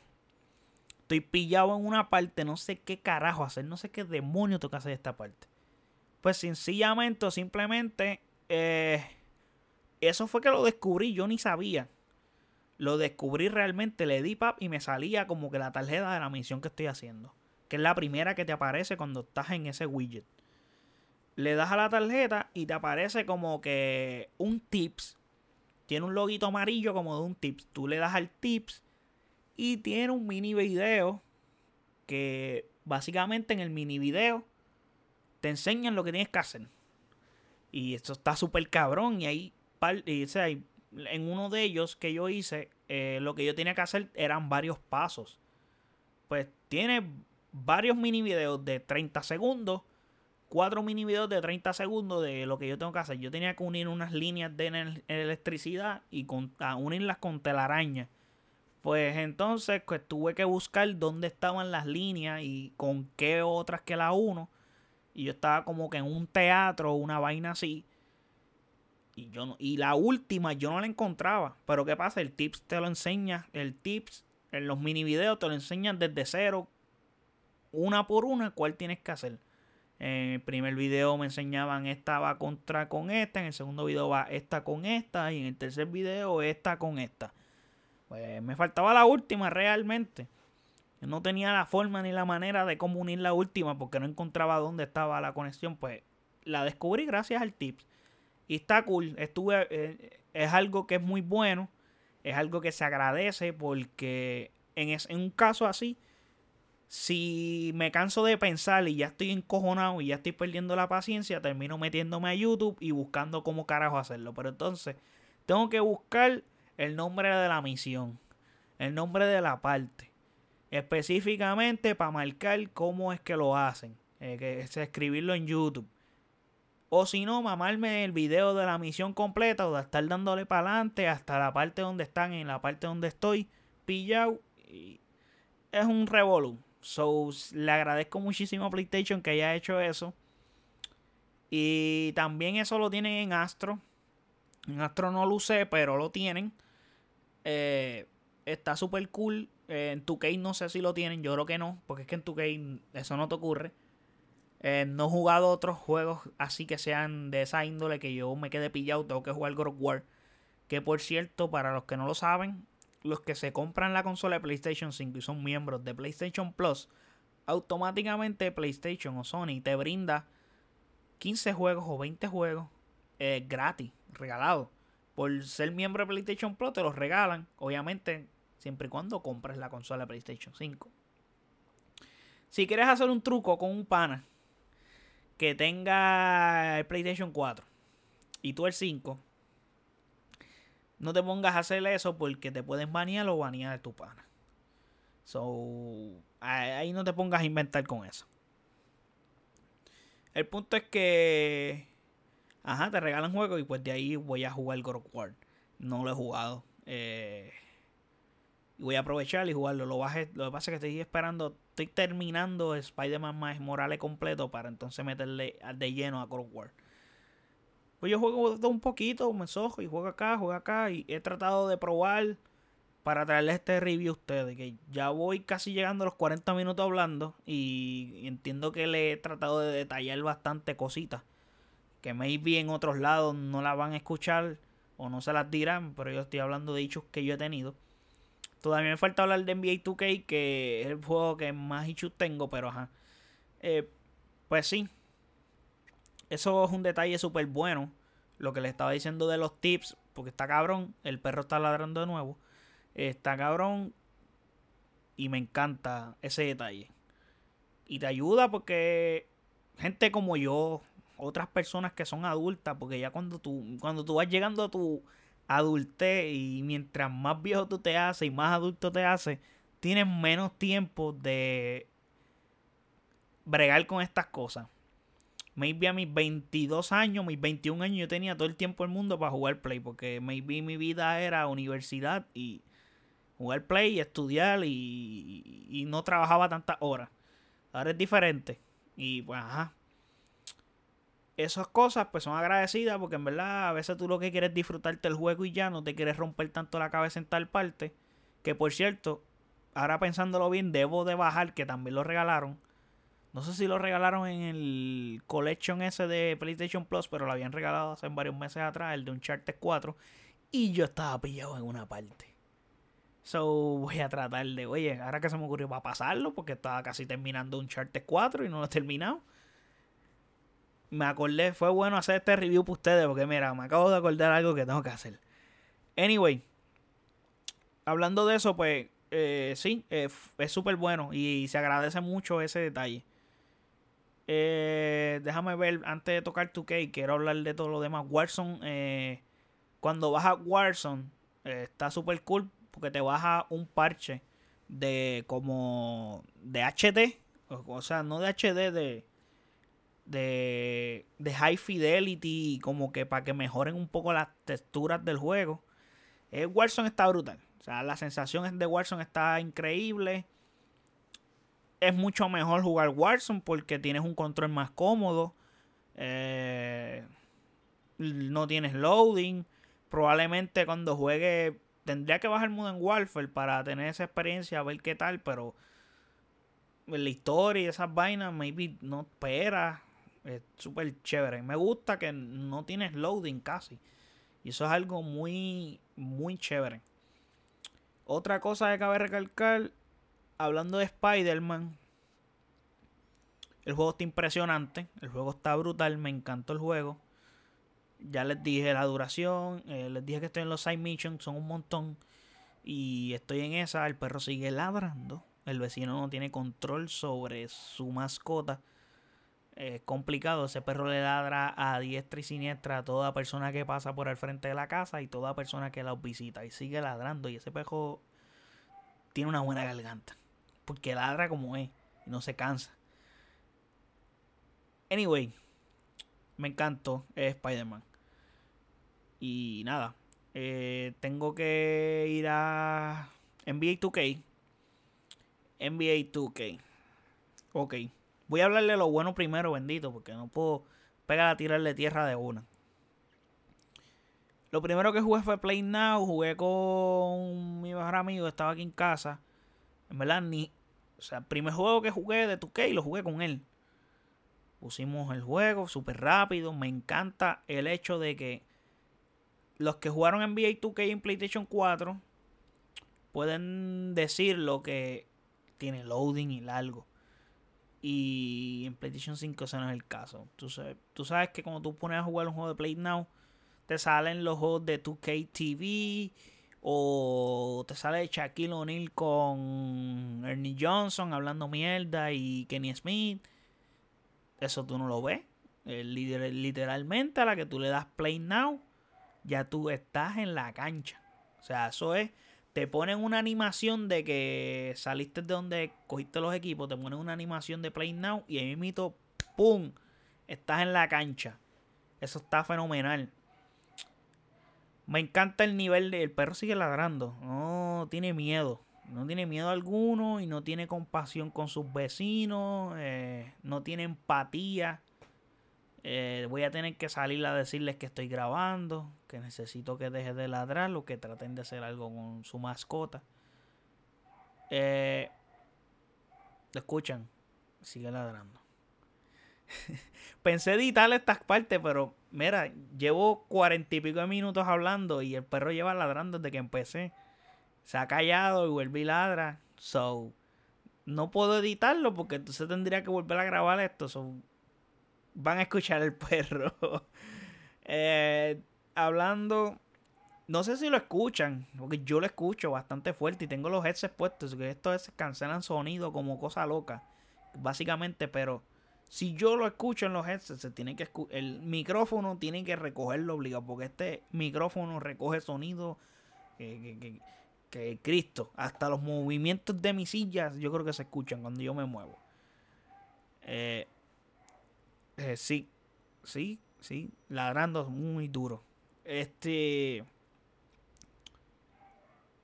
Estoy pillado en una parte, no sé qué carajo hacer, no sé qué demonio toca hacer esta parte. Pues sencillamente o simplemente eh, eso fue que lo descubrí, yo ni sabía. Lo descubrí realmente, le di pap y me salía como que la tarjeta de la misión que estoy haciendo. Que es la primera que te aparece cuando estás en ese widget. Le das a la tarjeta y te aparece como que un tips. Tiene un loguito amarillo como de un tips. Tú le das al tips y tiene un mini video que básicamente en el mini video te enseñan lo que tienes que hacer. Y esto está súper cabrón. Y ahí, y, en uno de ellos que yo hice, eh, lo que yo tenía que hacer eran varios pasos. Pues tiene varios mini videos de 30 segundos. Cuatro mini videos de 30 segundos de lo que yo tengo que hacer. Yo tenía que unir unas líneas de electricidad y unirlas con telaraña. Pues entonces pues, tuve que buscar dónde estaban las líneas y con qué otras que la uno. Y yo estaba como que en un teatro, una vaina así. Y, yo y la última yo no la encontraba. Pero ¿qué pasa? El tips te lo enseña. El tips en los mini videos te lo enseñan desde cero. Una por una cuál tienes que hacer. En el primer video me enseñaban esta va contra con esta. En el segundo video va esta con esta. Y en el tercer video esta con esta. Pues me faltaba la última realmente no tenía la forma ni la manera de cómo unir la última porque no encontraba dónde estaba la conexión. Pues la descubrí gracias al tips. Y está cool. Estuve, eh, es algo que es muy bueno. Es algo que se agradece porque en, en un caso así, si me canso de pensar y ya estoy encojonado y ya estoy perdiendo la paciencia, termino metiéndome a YouTube y buscando cómo carajo hacerlo. Pero entonces, tengo que buscar el nombre de la misión, el nombre de la parte específicamente para marcar cómo es que lo hacen. Eh, que es escribirlo en YouTube. O si no, mamarme el video de la misión completa o de estar dándole para adelante hasta la parte donde están, en la parte donde estoy pillado. Y es un revolú. So, le agradezco muchísimo a PlayStation que haya hecho eso. Y también eso lo tienen en Astro. En Astro no lo usé, pero lo tienen. Eh, está súper cool. Eh, en 2K no sé si lo tienen, yo creo que no, porque es que en 2K eso no te ocurre. Eh, no he jugado otros juegos así que sean de esa índole que yo me quede pillado, tengo que jugar God of War. Que por cierto, para los que no lo saben, los que se compran la consola de PlayStation 5 y son miembros de PlayStation Plus, automáticamente PlayStation o Sony te brinda 15 juegos o 20 juegos eh, gratis, regalados. Por ser miembro de PlayStation Plus te los regalan. Obviamente siempre y cuando compres la consola PlayStation 5. Si quieres hacer un truco con un pana que tenga el PlayStation 4 y tú el 5, no te pongas a hacer eso porque te pueden banear o banear tu pana. So, ahí no te pongas a inventar con eso. El punto es que, ajá, te regalan juegos y pues de ahí voy a jugar God of War. No lo he jugado. Eh, voy a aprovechar y jugarlo. Lo, baje, lo que pasa es que estoy esperando, estoy terminando Spider-Man más Morales completo para entonces meterle de lleno a God War. Pues yo juego un poquito, me sojo y juego acá, juego acá y he tratado de probar para traerles este review a ustedes. Que ya voy casi llegando a los 40 minutos hablando y entiendo que le he tratado de detallar bastante cositas. Que maybe en otros lados no las van a escuchar o no se las dirán, pero yo estoy hablando de dichos que yo he tenido. Todavía me falta hablar de NBA 2K, que es el juego que más issues tengo, pero ajá. Eh, pues sí. Eso es un detalle súper bueno. Lo que le estaba diciendo de los tips, porque está cabrón. El perro está ladrando de nuevo. Está cabrón. Y me encanta ese detalle. Y te ayuda porque gente como yo, otras personas que son adultas, porque ya cuando tú, cuando tú vas llegando a tu adultez y mientras más viejo tú te haces y más adulto te haces, tienes menos tiempo de bregar con estas cosas. Maybe a mis 22 años, mis 21 años, yo tenía todo el tiempo del mundo para jugar Play, porque maybe mi vida era universidad y jugar Play y estudiar y, y no trabajaba tantas horas. Ahora es diferente. Y pues, ajá. Esas cosas pues son agradecidas porque en verdad a veces tú lo que quieres es disfrutarte el juego y ya no te quieres romper tanto la cabeza en tal parte. Que por cierto, ahora pensándolo bien, debo de bajar que también lo regalaron. No sé si lo regalaron en el collection ese de PlayStation Plus, pero lo habían regalado hace varios meses atrás, el de Uncharted 4. Y yo estaba pillado en una parte. So voy a tratar de, oye, ahora que se me ocurrió para pasarlo, porque estaba casi terminando Uncharted 4 y no lo he terminado. Me acordé, fue bueno hacer este review para ustedes, porque mira, me acabo de acordar algo que tengo que hacer. Anyway, hablando de eso, pues eh, sí, eh, es súper bueno y se agradece mucho ese detalle. Eh, déjame ver, antes de tocar 2K, quiero hablar de todo lo demás. Warzone, cuando vas Warzone, está súper cool porque te baja un parche de como de HD, o, sea, no de HD, de, de, de high fidelity, como que para que mejoren un poco las texturas del juego. El Warzone está brutal. O sea, la sensación de Warzone está increíble. Es mucho mejor jugar Warzone porque tienes un control más cómodo. Eh, no tienes loading. Probablemente cuando juegue tendría que bajar Modern Warfare para tener esa experiencia, a ver qué tal, pero la historia y esas vainas, maybe no espera. Es súper chévere. Me gusta que no tienes loading casi. Y eso es algo muy, muy chévere. Otra cosa que cabe recalcar, hablando de Spider-Man, el juego está impresionante, el juego está brutal, me encantó el juego. Ya les dije la duración, eh, les dije que estoy en los side missions, son un montón. Y estoy en esa, el perro sigue ladrando. El vecino no tiene control sobre su mascota. Es complicado, ese perro le ladra a diestra y siniestra a toda persona que pasa por el frente de la casa y toda persona que la visita. Y sigue ladrando. Y ese perro tiene una buena garganta. Porque ladra como es. Y no se cansa. Anyway, me encantó Spider-Man. Y nada, eh, tengo que ir a NBA 2K. NBA 2K. Ok. Voy a hablarle lo bueno primero, bendito, porque no puedo pegar a tirarle tierra de una. Lo primero que jugué fue Play Now. Jugué con mi mejor amigo, estaba aquí en casa. En verdad, ni. O sea, el primer juego que jugué de 2K lo jugué con él. Pusimos el juego súper rápido. Me encanta el hecho de que los que jugaron NBA 2K en PlayStation 4 pueden decir lo que tiene loading y largo. Y en PlayStation 5 ese no es el caso. Tú sabes, tú sabes que cuando tú pones a jugar un juego de Play Now, te salen los juegos de 2K TV o te sale Shaquille O'Neal con Ernie Johnson hablando mierda y Kenny Smith. Eso tú no lo ves. Literalmente a la que tú le das Play Now ya tú estás en la cancha. O sea, eso es, te ponen una animación de que saliste de donde cogiste los equipos, te ponen una animación de Play Now y ahí mismo, ¡pum! Estás en la cancha. Eso está fenomenal. Me encanta el nivel del perro sigue ladrando. No tiene miedo. No tiene miedo alguno y no tiene compasión con sus vecinos. Eh, no tiene empatía. Eh, voy a tener que salir a decirles que estoy grabando, que necesito que deje de ladrar o que traten de hacer algo con su mascota. Eh, ¿Lo escuchan? Sigue ladrando. [laughs] Pensé editar estas partes, pero mira, llevo cuarenta y pico de minutos hablando y el perro lleva ladrando desde que empecé. Se ha callado y vuelve y ladra. So, no puedo editarlo porque entonces tendría que volver a grabar esto. So, van a escuchar el perro. [laughs] Eh, hablando, no sé si lo escuchan, porque yo lo escucho bastante fuerte y tengo los headsets puestos, que estos cancelan sonido como cosa loca, básicamente, pero Si yo lo escucho en los headsets, se que el micrófono tiene que recogerlo obligado, porque este micrófono recoge sonido que, que, Cristo. Hasta los movimientos de mis sillas yo creo que se escuchan cuando yo me muevo. Eh, eh, sí, sí, sí, ladrando muy duro. Este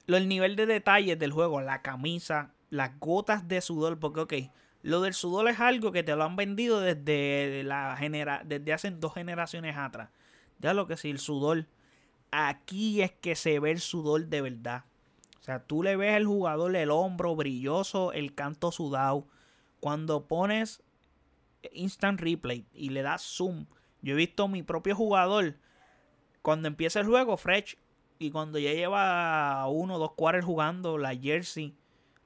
el nivel de detalles del juego, la camisa, las gotas de sudor, porque ok, lo del sudor es algo que te lo han vendido desde la genera desde hace dos generaciones atrás. Ya lo que sí, el sudor. Aquí es que se ve el sudor de verdad. O sea, tú le ves al jugador el hombro brilloso, el canto sudado. Cuando pones instant replay y le das zoom, yo he visto a mi propio jugador cuando empieza el juego, fresh, y cuando ya lleva uno o dos quarters jugando, la jersey,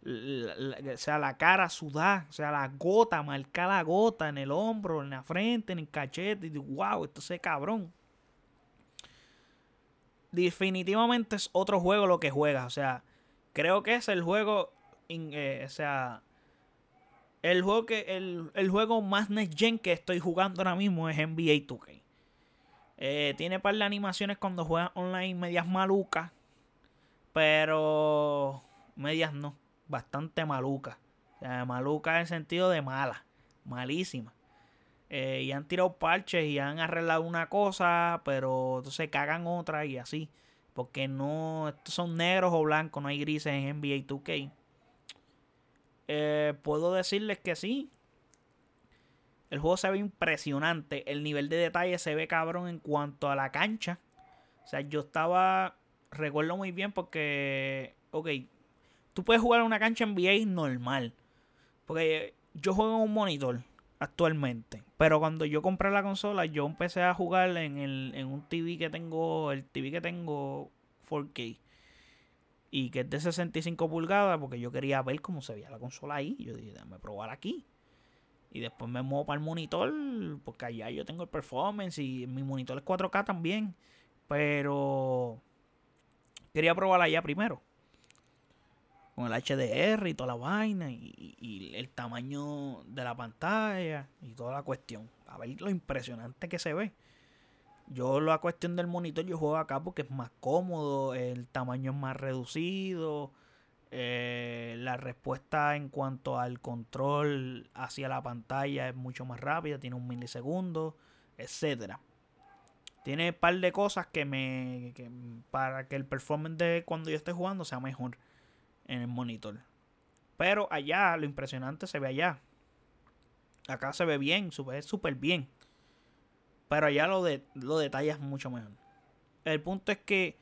o sea, la cara sudada, o sea, la gota, marca la gota en el hombro, en la frente, en el cachete, y digo, wow, esto es cabrón. Definitivamente es otro juego lo que juega, o sea, creo que es el juego, eh, o sea, el juego que el, el juego más next gen que estoy jugando ahora mismo es NBA 2K. Eh, tiene par de animaciones cuando juegas online medias malucas. Pero medias no. Bastante malucas. O sea, malucas en el sentido de mala. Malísima. Eh, y han tirado parches y han arreglado una cosa. Pero entonces cagan otra y así. Porque no. Estos son negros o blancos. No hay grises en NBA 2K. Eh, puedo decirles que sí. El juego se ve impresionante. El nivel de detalle se ve cabrón en cuanto a la cancha. O sea, yo estaba. Recuerdo muy bien porque. Ok. Tú puedes jugar en una cancha NBA normal. Porque yo juego en un monitor actualmente. Pero cuando yo compré la consola, yo empecé a jugar en, el, en un TV que tengo. El TV que tengo 4K. Y que es de 65 pulgadas. Porque yo quería ver cómo se veía la consola ahí. Yo dije, déjame probar aquí. Y después me muevo para el monitor, porque allá yo tengo el performance y mi monitor es 4K también. Pero quería probarla allá primero. El HDR y toda la vaina y, el tamaño de la pantalla y toda la cuestión. A ver lo impresionante que se ve. Yo la cuestión del monitor yo juego acá porque es más cómodo, el tamaño es más reducido eh, la respuesta en cuanto al control hacia la pantalla es mucho más rápida, tiene un milisegundo, etcétera. Tiene un par de cosas que me. para que el performance de cuando yo esté jugando sea mejor en el monitor. Pero allá, lo impresionante se ve allá. Acá se ve bien, se ve súper bien. Pero allá lo, de, lo detallas mucho mejor. El punto es que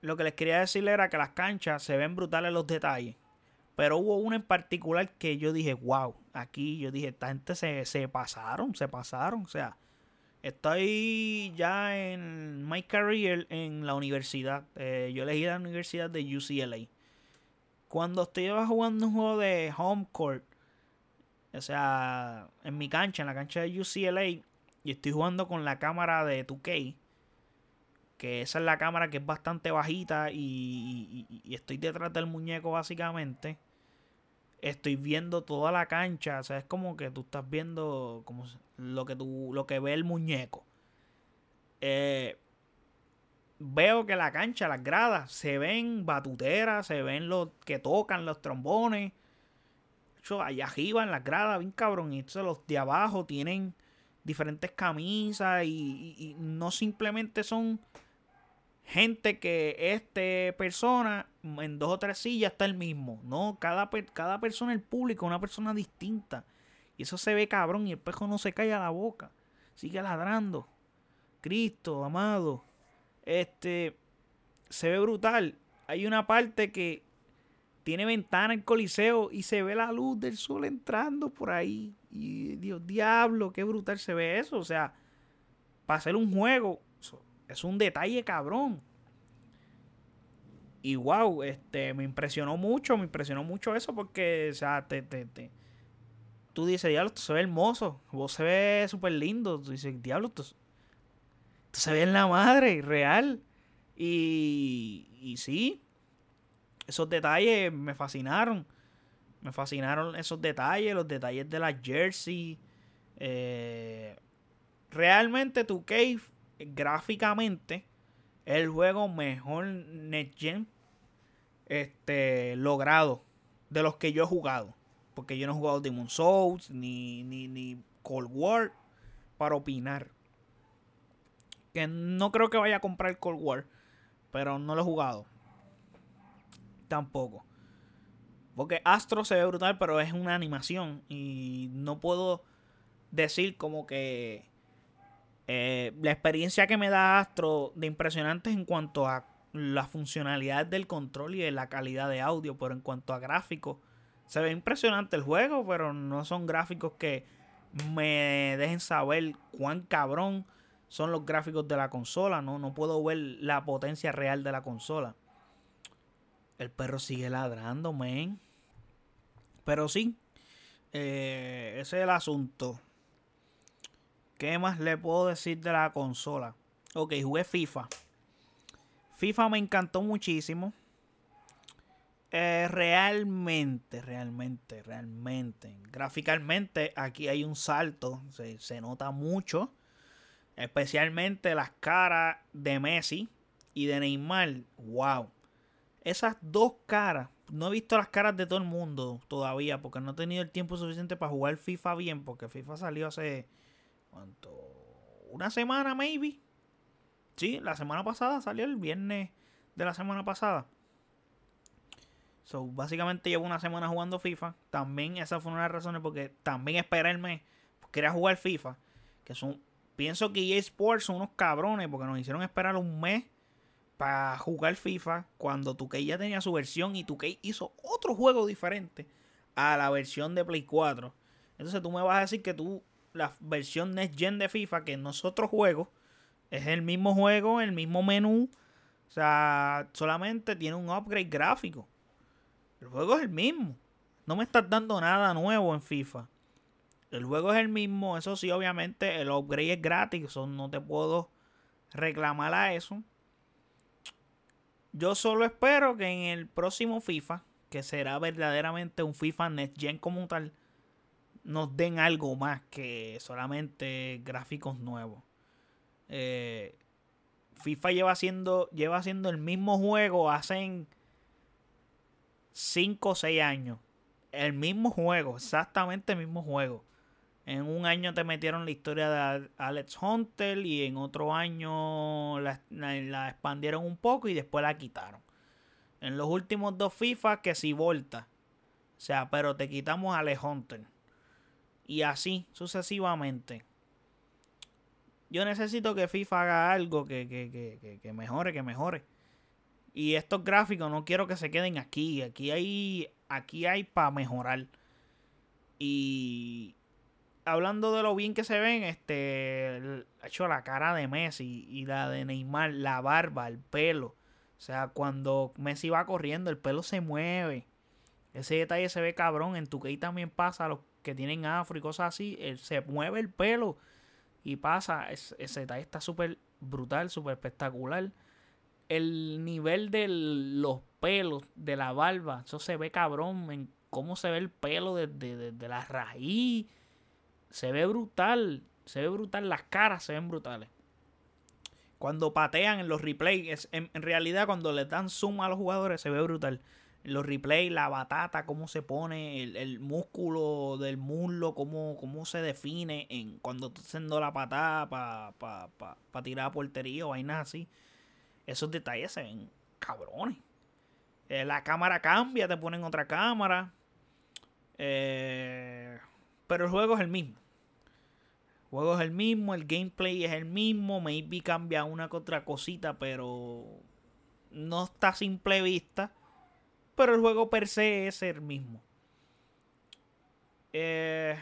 lo que les quería decir era que las canchas se ven brutales los detalles. Pero hubo una en particular que yo dije, wow, aquí yo dije, esta gente se, pasaron, se pasaron. O sea, estoy ya en my career en la universidad. Eh, yo elegí la universidad de UCLA. Cuando estoy jugando un juego de home court, o sea, en mi cancha, en la cancha de UCLA, y estoy jugando con la cámara de 2K que esa es la cámara que es bastante bajita y, estoy detrás del muñeco básicamente. Estoy viendo toda la cancha, o sea, es como que tú estás viendo como lo que tú, lo que ve el muñeco. Eh, veo que la cancha, las gradas, se ven batuteras, se ven los que tocan los trombones. Yo, allá arriba en las gradas, bien cabrón. Y entonces los de abajo tienen diferentes camisas y no simplemente son gente que este persona en dos o tres sillas está el mismo. No, cada, cada persona, el público, una persona distinta. Y eso se ve cabrón y el pejo no se cae a la boca. Sigue ladrando. Cristo, amado. Este, se ve brutal. Hay una parte que tiene ventana el coliseo y se ve la luz del sol entrando por ahí. Y Dios, diablo, qué brutal se ve eso. O sea, para hacer un juego es un detalle cabrón. Y wow, este, me impresionó mucho, me impresionó mucho eso porque, o sea, te, te, te tú dices, diablo, esto se ve hermoso, vos se ve súper lindo, tú dices, diablo, esto, se ve en la madre, real. Y, y sí, esos detalles me fascinaron. Me fascinaron esos detalles, los detalles de la jersey, Eh, realmente tu Cave gráficamente es el juego mejor Next Gen este, logrado de los que yo he jugado. Porque yo no he jugado Demon Souls ni, ni, ni Cold War para opinar. Que no creo que vaya a comprar Cold War. Pero no lo he jugado. Tampoco. Porque Astro se ve brutal, pero es una animación. Y no puedo decir como que eh, la experiencia que me da Astro de impresionante en cuanto a la funcionalidad del control y de la calidad de audio, pero en cuanto a gráficos, se ve impresionante el juego, pero no son gráficos que me dejen saber cuán cabrón son los gráficos de la consola, no, no puedo ver la potencia real de la consola. El perro sigue ladrando, men. Pero sí, eh, ese es el asunto. ¿Qué más le puedo decir de la consola? Ok, jugué FIFA. FIFA me encantó muchísimo. Eh, realmente, realmente, realmente. Gráficamente, aquí hay un salto. Se, se, nota mucho. Especialmente las caras de Messi y de Neymar. ¡Wow! Esas dos caras. No he visto las caras de todo el mundo todavía. Porque no he tenido el tiempo suficiente para jugar FIFA bien. Porque FIFA salió hace ¿Cuánto? Una semana, maybe. Sí, la semana pasada salió el viernes de la semana pasada. So, básicamente llevo una semana jugando FIFA. También esa fue una de las razones porque también esperarme. Quería jugar FIFA. Que son. Pienso que EA Sports son unos cabrones porque nos hicieron esperar un mes para jugar FIFA cuando 2K ya tenía su versión y 2K hizo otro juego diferente a la versión de Play 4. Entonces tú me vas a decir que tú la versión Next Gen de FIFA, que en nosotros juegos es el mismo juego, el mismo menú. O sea, solamente tiene un upgrade gráfico. El juego es el mismo. No me estás dando nada nuevo en FIFA. El juego es el mismo. Eso sí, obviamente, el upgrade es gratis. Eso no te puedo reclamar a eso. Yo solo espero que en el próximo FIFA, que será verdaderamente un FIFA Next Gen como tal, nos den algo más que solamente gráficos nuevos. Eh, FIFA lleva haciendo, lleva haciendo el mismo juego hace 5 o 6 años. El mismo juego, exactamente el mismo juego. En un año te metieron la historia de Alex Hunter y en otro año la, expandieron un poco y después la quitaron. En los últimos dos FIFA que si volta. O sea, pero te quitamos a Alex Hunter. Y así sucesivamente. Yo necesito que FIFA haga algo que, que, mejore, que mejore. Y estos gráficos no quiero que se queden aquí. Aquí hay, aquí hay para mejorar. Y hablando de lo bien que se ven, este, ha hecho la cara de Messi y la de Neymar, la barba, el pelo. O sea, cuando Messi va corriendo, el pelo se mueve. Ese detalle se ve cabrón. En tu también pasa. Los que tienen afro y cosas así, se mueve el pelo y pasa. ese detalle está súper brutal, súper espectacular. El nivel de los pelos de la barba, eso se ve cabrón. En cómo se ve el pelo desde de, la raíz. Se ve brutal. Se ve brutal. Las caras se ven brutales. Cuando patean en los replays, en, realidad cuando le dan zoom a los jugadores se ve brutal los replays, la batata, cómo se pone, el, músculo del muslo, cómo, cómo se define en cuando estás haciendo la patada para pa, tirar a portería o vainas así. Esos detalles se ven cabrones. Eh, la cámara cambia, te ponen otra cámara. Eh, pero el juego es el mismo. El juego es el mismo, el gameplay es el mismo. Maybe cambia una que otra cosita, pero no está a simple vista pero el juego per se es el mismo. Eh,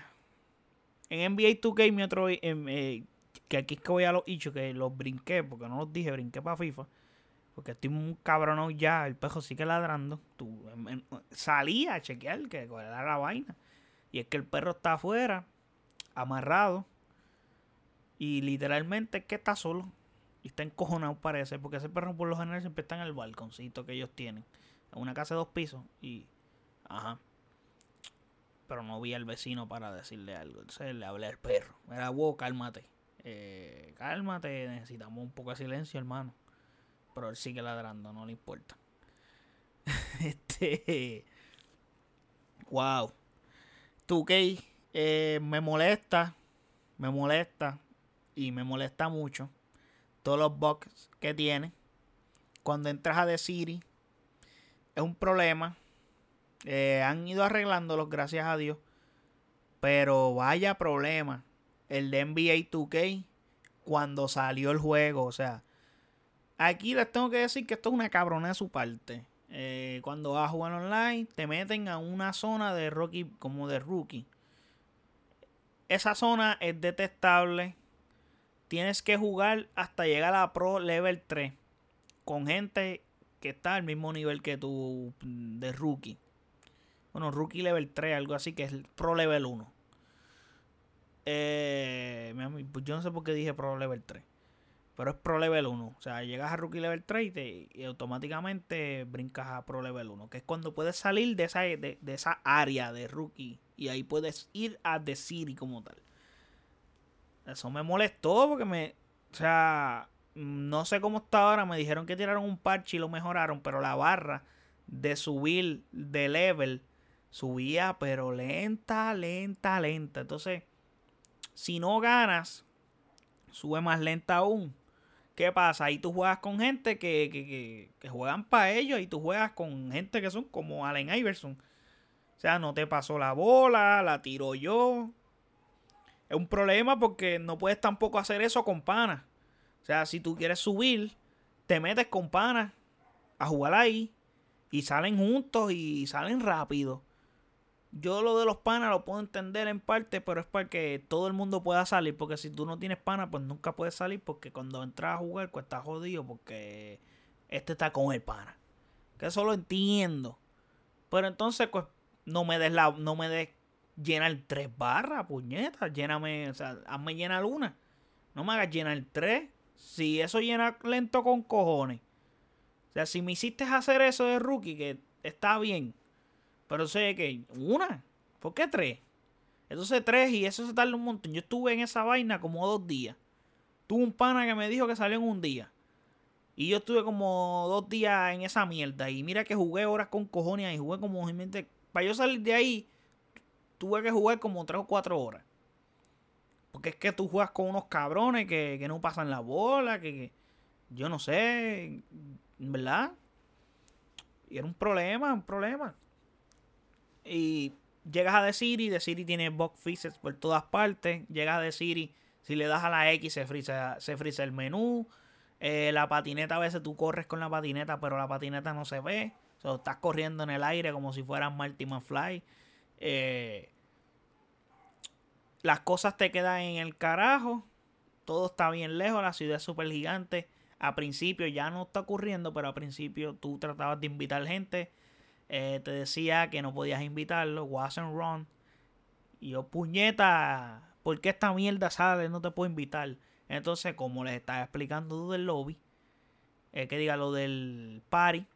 en NBA 2K, mi otro. Eh, que aquí es que voy a los hechos, que los brinqué, porque no los dije, brinqué para FIFA. Porque estoy un cabrón ya, el pejo sigue ladrando. Tú, salí a chequear que era la vaina. Y es que el perro está afuera, amarrado. Y literalmente es que está solo. Y está encojonado parece, porque ese perro por lo general siempre está en el balconcito que ellos tienen una casa de dos pisos y... Ajá. pero no vi al vecino para decirle algo. Entonces le hablé al perro. Era, wow, cálmate. Eh, cálmate, necesitamos un poco de silencio, hermano. Pero él sigue ladrando, no le importa. [laughs] este. Wow. Tú, Key, eh, me molesta. Me molesta. Y me molesta mucho. Todos los bugs que tiene. Cuando entras a The City. Es un problema eh, han ido arreglándolos, gracias a Dios. Pero vaya problema. El de NBA 2K cuando salió el juego. O sea, aquí les tengo que decir que esto es una cabrona de su parte. Eh, cuando vas a jugar online, te meten a una zona de rookie, como de rookie. Esa zona es detestable. Tienes que jugar hasta llegar a Pro Level 3. Con gente que está al mismo nivel que tú de rookie. Bueno, Rookie Level 3, algo así, que es Pro Level 1. Eh, pues yo no sé por qué dije Pro Level 3. Pero es Pro Level 1. O sea, llegas a Rookie Level 3 y, automáticamente brincas a Pro Level 1. Que es cuando puedes salir de esa, de, esa área de Rookie. Y ahí puedes ir a The City como tal. Eso me molestó porque me... O sea, no sé cómo está ahora. Me dijeron que tiraron un parche y lo mejoraron. Pero la barra de subir de level subía, pero lenta, lenta, lenta. Entonces, si no ganas, sube más lenta aún. ¿Qué pasa? Ahí tú juegas con gente que, que, que, juegan para ellos y tú juegas con gente que son como Allen Iverson. O sea, no te pasó la bola, la tiro yo. Es un problema porque no puedes tampoco hacer eso con panas. O sea, si tú quieres subir, te metes con panas a jugar ahí y salen juntos y salen rápido. Yo lo de los panas lo puedo entender en parte, pero es para que todo el mundo pueda salir. Porque si tú no tienes panas, pues nunca puedes salir. Porque cuando entras a jugar, pues estás jodido. Porque este está con el pana. Que eso lo entiendo. Pero entonces, pues, no me des la. No me des llenar tres barras, puñetas. Lléname, o sea, hazme llenar una. No me hagas llenar tres. Si eso llena lento con cojones. O sea, si me hiciste hacer eso de rookie, que está bien. Pero sé que una. ¿Por qué tres? Entonces tres y eso se tarda un montón. Yo estuve en esa vaina como dos días. Tuve un pana que me dijo que salió en un día. Y yo estuve como dos días en esa mierda. Y mira que jugué horas con cojones y jugué como... Para yo salir de ahí, tuve que jugar como tres o cuatro horas. Porque es que tú juegas con unos cabrones que, que no pasan la bola, que, que, yo no sé, ¿verdad? Y era un problema, un problema. Y llegas a The City, The City tiene bug fixes por todas partes. Llegas a The City, si le das a la X se frisa, se el menú. Eh, la patineta, a veces tú corres con la patineta, pero la patineta no se ve. O estás corriendo en el aire como si fueras Marty McFly. Eh, las cosas te quedan en el carajo. Todo está bien lejos. La ciudad es súper gigante. A principio ya no está ocurriendo, pero a principio tú tratabas de invitar gente eh, te decía que no podías invitarlo, wasn't wrong. Y yo, puñeta, ¿por qué esta mierda sale? No te puedo invitar. Entonces, como les estaba explicando del lobby, eh, que diga lo del party,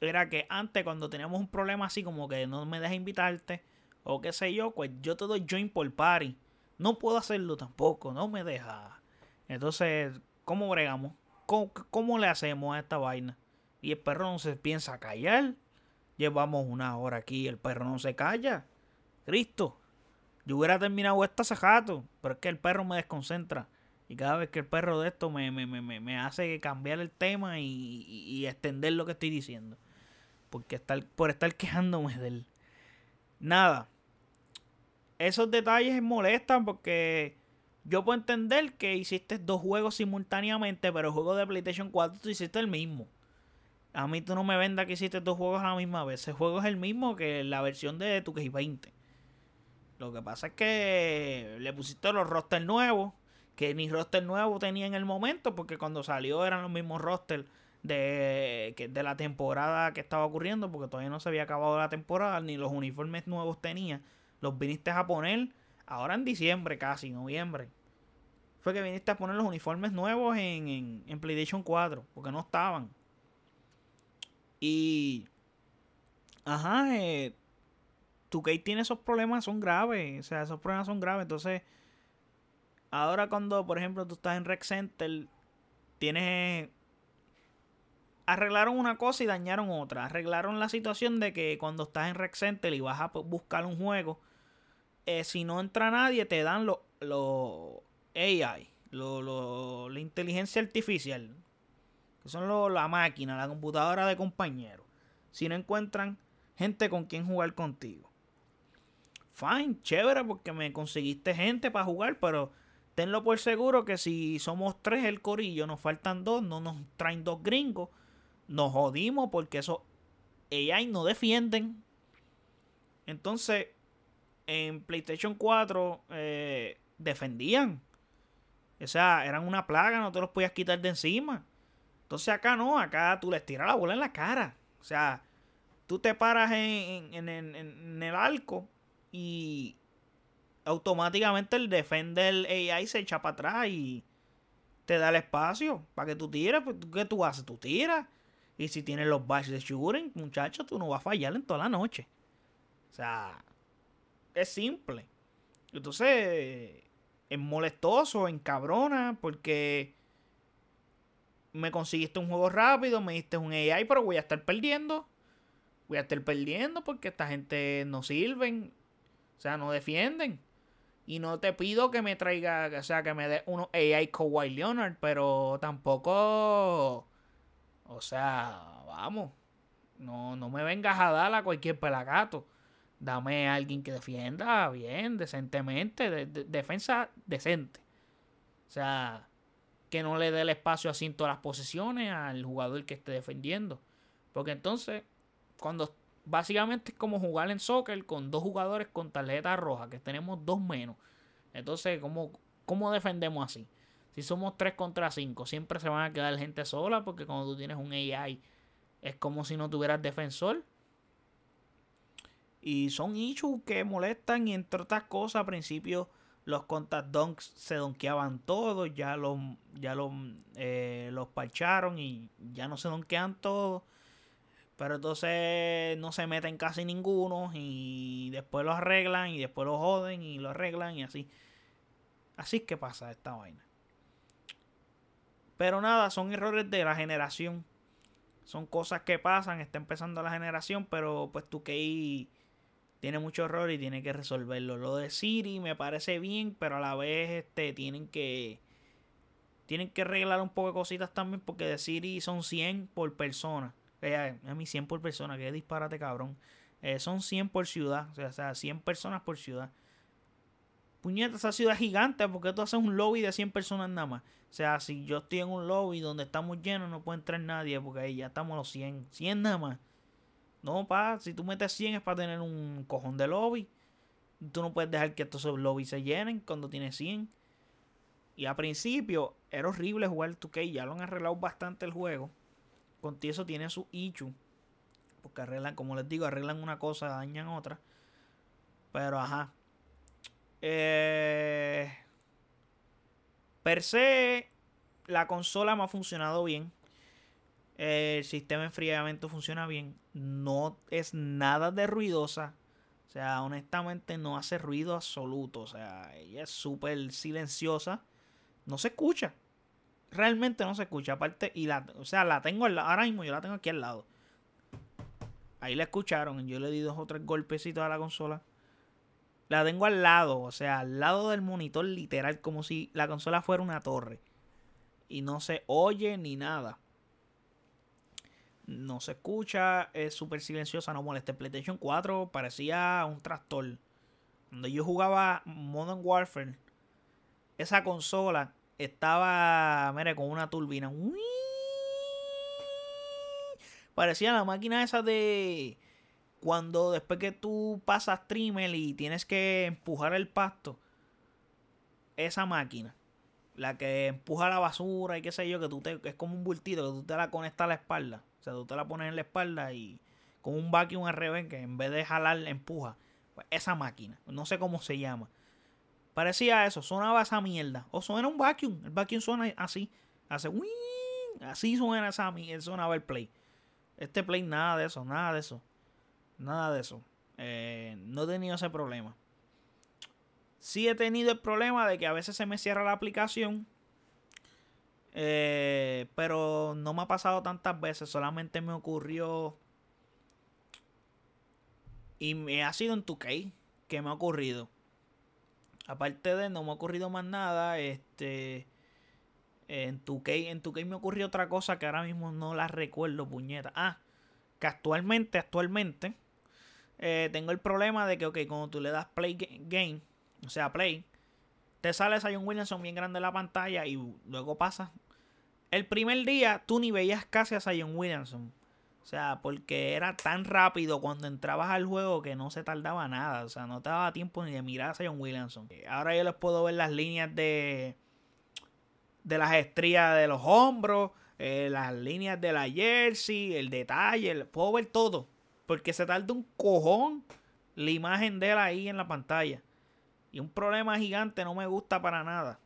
era que antes cuando teníamos un problema así como que no me dejas invitarte, o qué sé yo, pues yo te doy join por party. No puedo hacerlo tampoco, no me deja. Entonces, ¿cómo bregamos? ¿Cómo, ¿Cómo, le hacemos a esta vaina? Y el perro no se piensa callar. Llevamos una hora aquí el perro no se calla. Cristo. Yo hubiera terminado esta hace pero es que el perro me desconcentra. Y cada vez que el perro de esto me, me, me, me hace cambiar el tema y, y, extender lo que estoy diciendo. Porque estar, por estar quejándome de él. Nada. Esos detalles molestan porque yo puedo entender que hiciste dos juegos simultáneamente, pero el juego de PlayStation 4 tú hiciste el mismo. A mí tú no me vendas que hiciste dos juegos a la misma vez. Ese juego es el mismo que la versión de tu 20. Lo que pasa es que le pusiste los rosters nuevos. Que ni roster nuevo tenía en el momento. Porque cuando salió eran los mismos rosters de, de la temporada que estaba ocurriendo. Porque todavía no se había acabado la temporada. Ni los uniformes nuevos tenía. Los viniste a poner ahora en diciembre casi, noviembre. Fue que viniste a poner los uniformes nuevos en, en, en PlayStation 4. Porque no estaban. Y. Ajá, eh, 2K tiene esos problemas, son graves. O sea, esos problemas son graves. Entonces, ahora cuando, por ejemplo, tú estás en Rec Center, tienes arreglaron una cosa y dañaron otra. Arreglaron la situación de que cuando estás en Rec Center y vas a buscar un juego, eh, si no entra nadie, te dan los lo AI, lo, la inteligencia artificial, son la máquina, la computadora de compañeros. Si no encuentran gente con quien jugar contigo. Fine, chévere, porque me conseguiste gente para jugar, pero tenlo por seguro que si somos tres el corillo, nos faltan dos, no nos traen dos gringos nos jodimos porque eso AI no defienden. Entonces, en PlayStation 4 eh, defendían. O sea, eran una plaga, no te los podías quitar de encima. Entonces acá no, acá tú les tiras la bola en la cara. O sea, tú te paras en, en, en el arco y automáticamente el defender AI se echa para atrás y te da el espacio para que tú tires. Pues, ¿Qué tú haces? Tú tiras. Y si tienes los baches de shooting, muchacho, tú no vas a fallar en toda la noche. O sea, es simple. Entonces, es molestoso, encabrona, porque me conseguiste un juego rápido, me diste un AI, pero voy a estar perdiendo. Voy a estar perdiendo porque esta gente no sirven. O sea, no defienden. Y no te pido que me traiga, o sea, que me dé uno AI Kawhi Leonard, pero tampoco o sea, vamos. No, no me vengas a dar a cualquier pelagato. Dame a alguien que defienda bien, decentemente, de, defensa decente. O sea, que no le dé el espacio así en todas las posiciones al jugador que esté defendiendo. Porque entonces, cuando básicamente es como jugar en soccer con dos jugadores con tarjeta roja, que tenemos dos menos. Entonces, ¿cómo, cómo defendemos así? Si somos 3 contra 5, siempre se van a quedar gente sola porque cuando tú tienes un AI es como si no tuvieras defensor. Y son issues que molestan y entre otras cosas al principio los contact se donkeaban todos, ya los, ya los, eh, los parcharon y ya no se donkean todos. Pero entonces no se meten casi ninguno y después lo arreglan y después lo joden y lo arreglan y así. Así es que pasa esta vaina. Pero nada, son errores de la generación. Son cosas que pasan, está empezando la generación, pero pues tú que tiene mucho error y tiene que resolverlo. Lo de Siri me parece bien, pero a la vez este tienen que tienen que arreglar un poco de cositas también porque de Siri son 100 por persona. Eh, a mí 100 por persona, que disparate cabrón. Eh, son 100 por ciudad, o sea, 100 personas por ciudad. Puñeta, esa ciudad es gigante, porque tú haces un lobby de 100 personas nada más? O sea, si yo estoy en un lobby donde estamos llenos, no puede entrar nadie porque ahí ya estamos los 100. 100 nada más. No, pa, si tú metes 100 es para tener un cojón de lobby. Tú no puedes dejar que estos lobbies se llenen cuando tienes 100. Y a principio era horrible jugar 2K. Ya lo han arreglado bastante el juego. Contigo eso tiene su ichu. Porque arreglan, como les digo, arreglan una cosa, dañan otra. Pero ajá. Eh, Per se, la consola me ha funcionado bien. El sistema de enfriamiento funciona bien. No es nada de ruidosa. O sea, honestamente no hace ruido absoluto. O sea, ella es súper silenciosa. No se escucha. Realmente no se escucha. Aparte, y la, o sea, la tengo al, ahora mismo, yo la tengo aquí al lado. Ahí la escucharon. Yo le di dos o tres golpecitos a la consola. La tengo al lado, o sea, al lado del monitor literal, como si la consola fuera una torre. Y no se oye ni nada. No se escucha, es súper silenciosa, no molesta. PlayStation 4 parecía un tractor. Cuando yo jugaba Modern Warfare, esa consola estaba, mire, con una turbina. Parecía la máquina esa de cuando después que tú pasas trimmer y tienes que empujar el pasto, esa máquina, la que empuja la basura y qué sé yo, que tú te, es como un bultito, que tú te la conectas a la espalda. O sea, tú te la pones en la espalda y con un vacuum al revés, que en vez de jalar, empuja. Pues esa máquina, no sé cómo se llama. Parecía eso, sonaba esa mierda. O suena un vacuum, el vacuum suena así, hace así suena esa sonaba el play. Este play nada de eso, nada de eso. Nada de eso. Eh, no he tenido ese problema. Sí he tenido el problema de que a veces se me cierra la aplicación. Eh, pero no me ha pasado tantas veces. Solamente me ocurrió. Y me ha sido en 2K que me ha ocurrido. Aparte de no me ha ocurrido más nada. Este. En 2K, en 2K me ocurrió otra cosa que ahora mismo no la recuerdo, puñeta. Ah, que actualmente, actualmente. Eh, tengo el problema de que, ok, cuando tú le das play game, o sea, play, te sale Zion Williamson bien grande en la pantalla y luego pasa. El primer día tú ni veías casi a Zion Williamson. O sea, porque era tan rápido cuando entrabas al juego que no se tardaba nada. O sea, no te daba tiempo ni de mirar a Zion Williamson. Ahora yo les puedo ver las líneas de. de las estrías de los hombros. Eh, las líneas de la jersey. El detalle. puedo ver todo. Porque se tarda un cojón la imagen de él ahí en la pantalla. Y un problema gigante no me gusta para nada.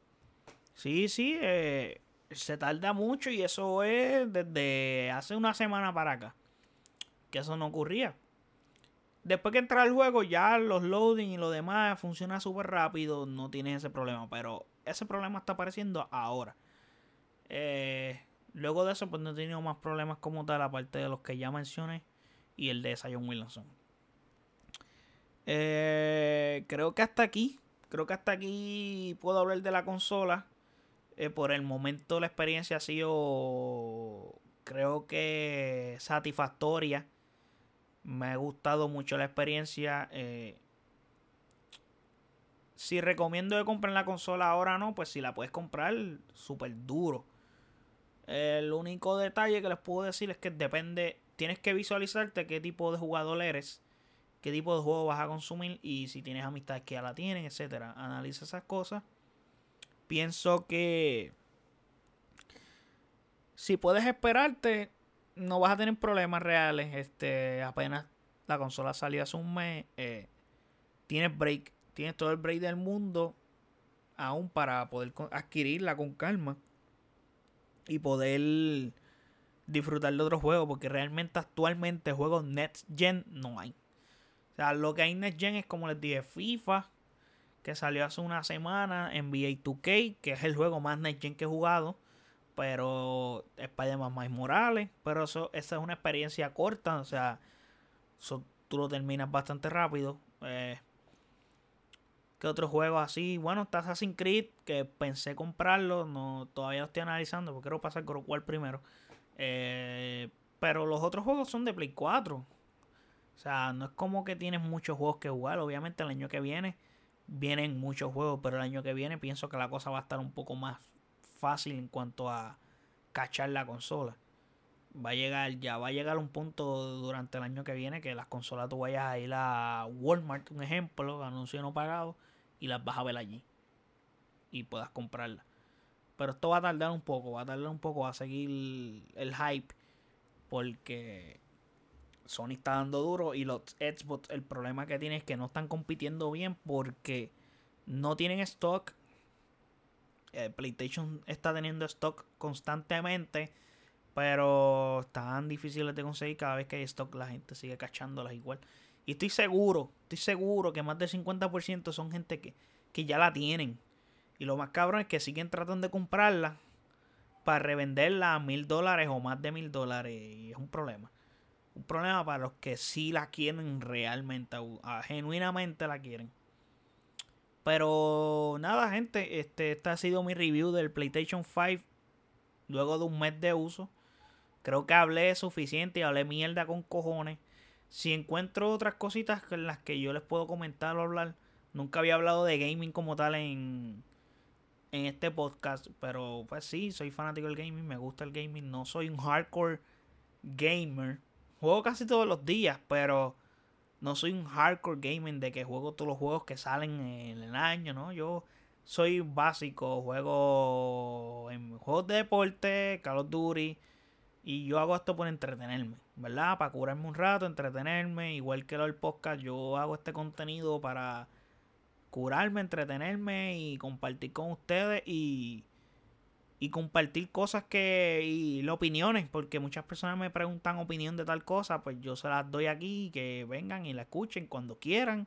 Sí, sí, eh, se tarda mucho y eso es desde hace una semana para acá. Que eso no ocurría. Después que entra al juego, ya los loading y lo demás funciona súper rápido. No tienes ese problema. Pero ese problema está apareciendo ahora. Eh, luego de eso, pues no he tenido más problemas como tal, aparte de los que ya mencioné. Y el de Zion Williamson. Eh, creo que hasta aquí. Creo que hasta aquí puedo hablar de la consola. Eh, por el momento la experiencia ha sido, creo que satisfactoria. Me ha gustado mucho la experiencia. Eh, si recomiendo que compren la consola ahora no, pues si la puedes comprar, súper duro. El único detalle que les puedo decir es que depende, tienes que visualizarte qué tipo de jugador eres qué tipo de juego vas a consumir y si tienes amistades que ya la tienen, etcétera. Analiza esas cosas. Pienso que si puedes esperarte, no vas a tener problemas reales. Este, apenas la consola salió hace un mes, eh, tienes break, tienes todo el break del mundo aún para poder adquirirla con calma y poder disfrutar de otros juegos porque realmente actualmente juegos next gen no hay sea, lo que hay Next Gen es como les dije, FIFA, que salió hace una semana, NBA 2K, que es el juego más Next Gen que he jugado, pero Spider-Man más Morales, pero eso, esa es una experiencia corta, o sea, tú lo terminas bastante rápido. Eh, ¿Qué otro juego así? Bueno, está Assassin's Creed, que pensé comprarlo, no, todavía lo estoy analizando, porque quiero pasar con cual primero. Eh, pero los otros juegos son de Play 4. O sea, no es como que tienes muchos juegos que jugar. Obviamente el año que viene vienen muchos juegos, pero el año que viene pienso que la cosa va a estar un poco más fácil en cuanto a cachar la consola. Va a llegar, ya va a llegar un punto durante el año que viene que las consolas tú vayas a ir a Walmart, un ejemplo, anuncio no pagado, y las vas a ver allí. Y puedas comprarlas. Pero esto va a tardar un poco, va a tardar un poco a seguir el hype. Porque Sony está dando duro y los Xbox el problema que tiene es que no están compitiendo bien porque no tienen stock. PlayStation está teniendo stock constantemente, pero están difíciles de conseguir cada vez que hay stock. La gente sigue cachándolas igual. Y estoy seguro, estoy seguro que más del 50% son gente que, que ya la tienen. Y lo más cabrón es que siguen tratando de comprarla para revenderla a mil dólares o más de mil dólares. Y es un problema un problema para los que sí la quieren realmente, genuinamente la quieren. Pero nada, gente, este, esta ha sido mi review del PlayStation 5 luego de un mes de uso. Creo que hablé suficiente y hablé mierda con cojones. Si encuentro otras cositas en las que yo les puedo comentar o hablar, nunca había hablado de gaming como tal en, en este podcast, pero pues sí, soy fanático del gaming, me gusta el gaming, no soy un hardcore gamer, Juego casi todos los días, pero no soy un hardcore gaming de que juego todos los juegos que salen en el año, ¿no? Yo soy básico, juego en juegos de deporte, Call of Duty, y yo hago esto por entretenerme, ¿verdad? Para curarme un rato, entretenerme, igual que lo del podcast, yo hago este contenido para curarme, entretenerme y compartir con ustedes y y compartir cosas que y opiniones, porque muchas personas me preguntan opinión de tal cosa, pues yo se las doy aquí, que vengan y la escuchen cuando quieran.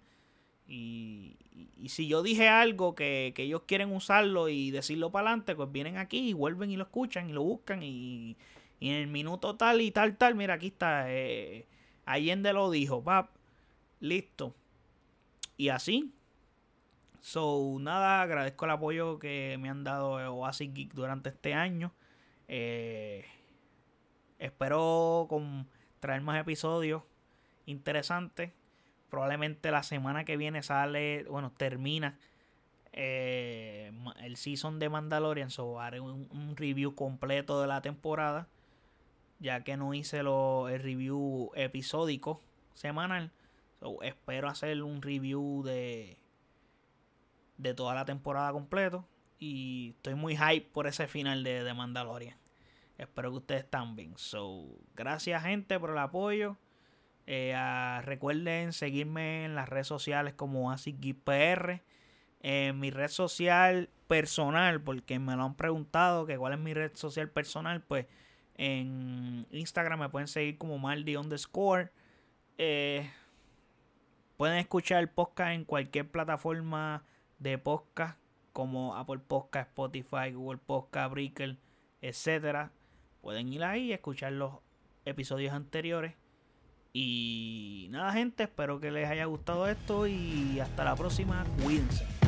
Y, y, si yo dije algo que, que, ellos quieren usarlo y decirlo para adelante, pues vienen aquí y vuelven y lo escuchan y lo buscan y, y en el minuto tal y tal, tal, mira, aquí está, eh, Allende lo dijo, pap, listo. Y así, So, nada, agradezco el apoyo que me han dado Oasis Geek durante este año. Eh, espero con traer más episodios interesantes. Probablemente la semana que viene sale, bueno, termina eh, el season de Mandalorian. So, haré un, review completo de la temporada. Ya que no hice lo, el review episódico semanal. So, espero hacer un review de de toda la temporada completo. Y estoy muy hype por ese final de, de Mandalorian. Espero que ustedes también. So, gracias gente por el apoyo. Eh, recuerden seguirme en las redes sociales como ASICGPR. En mi red social personal, porque me lo han preguntado que cuál es mi red social personal, pues en Instagram me pueden seguir como Maldi underscore. Eh, pueden escuchar el podcast en cualquier plataforma de podcast como Apple Podcast, Spotify, Google Podcast, Breaker, etcétera. Pueden ir ahí y escuchar los episodios anteriores. Y nada, gente, espero que les haya gustado esto y hasta la próxima. Cuídense.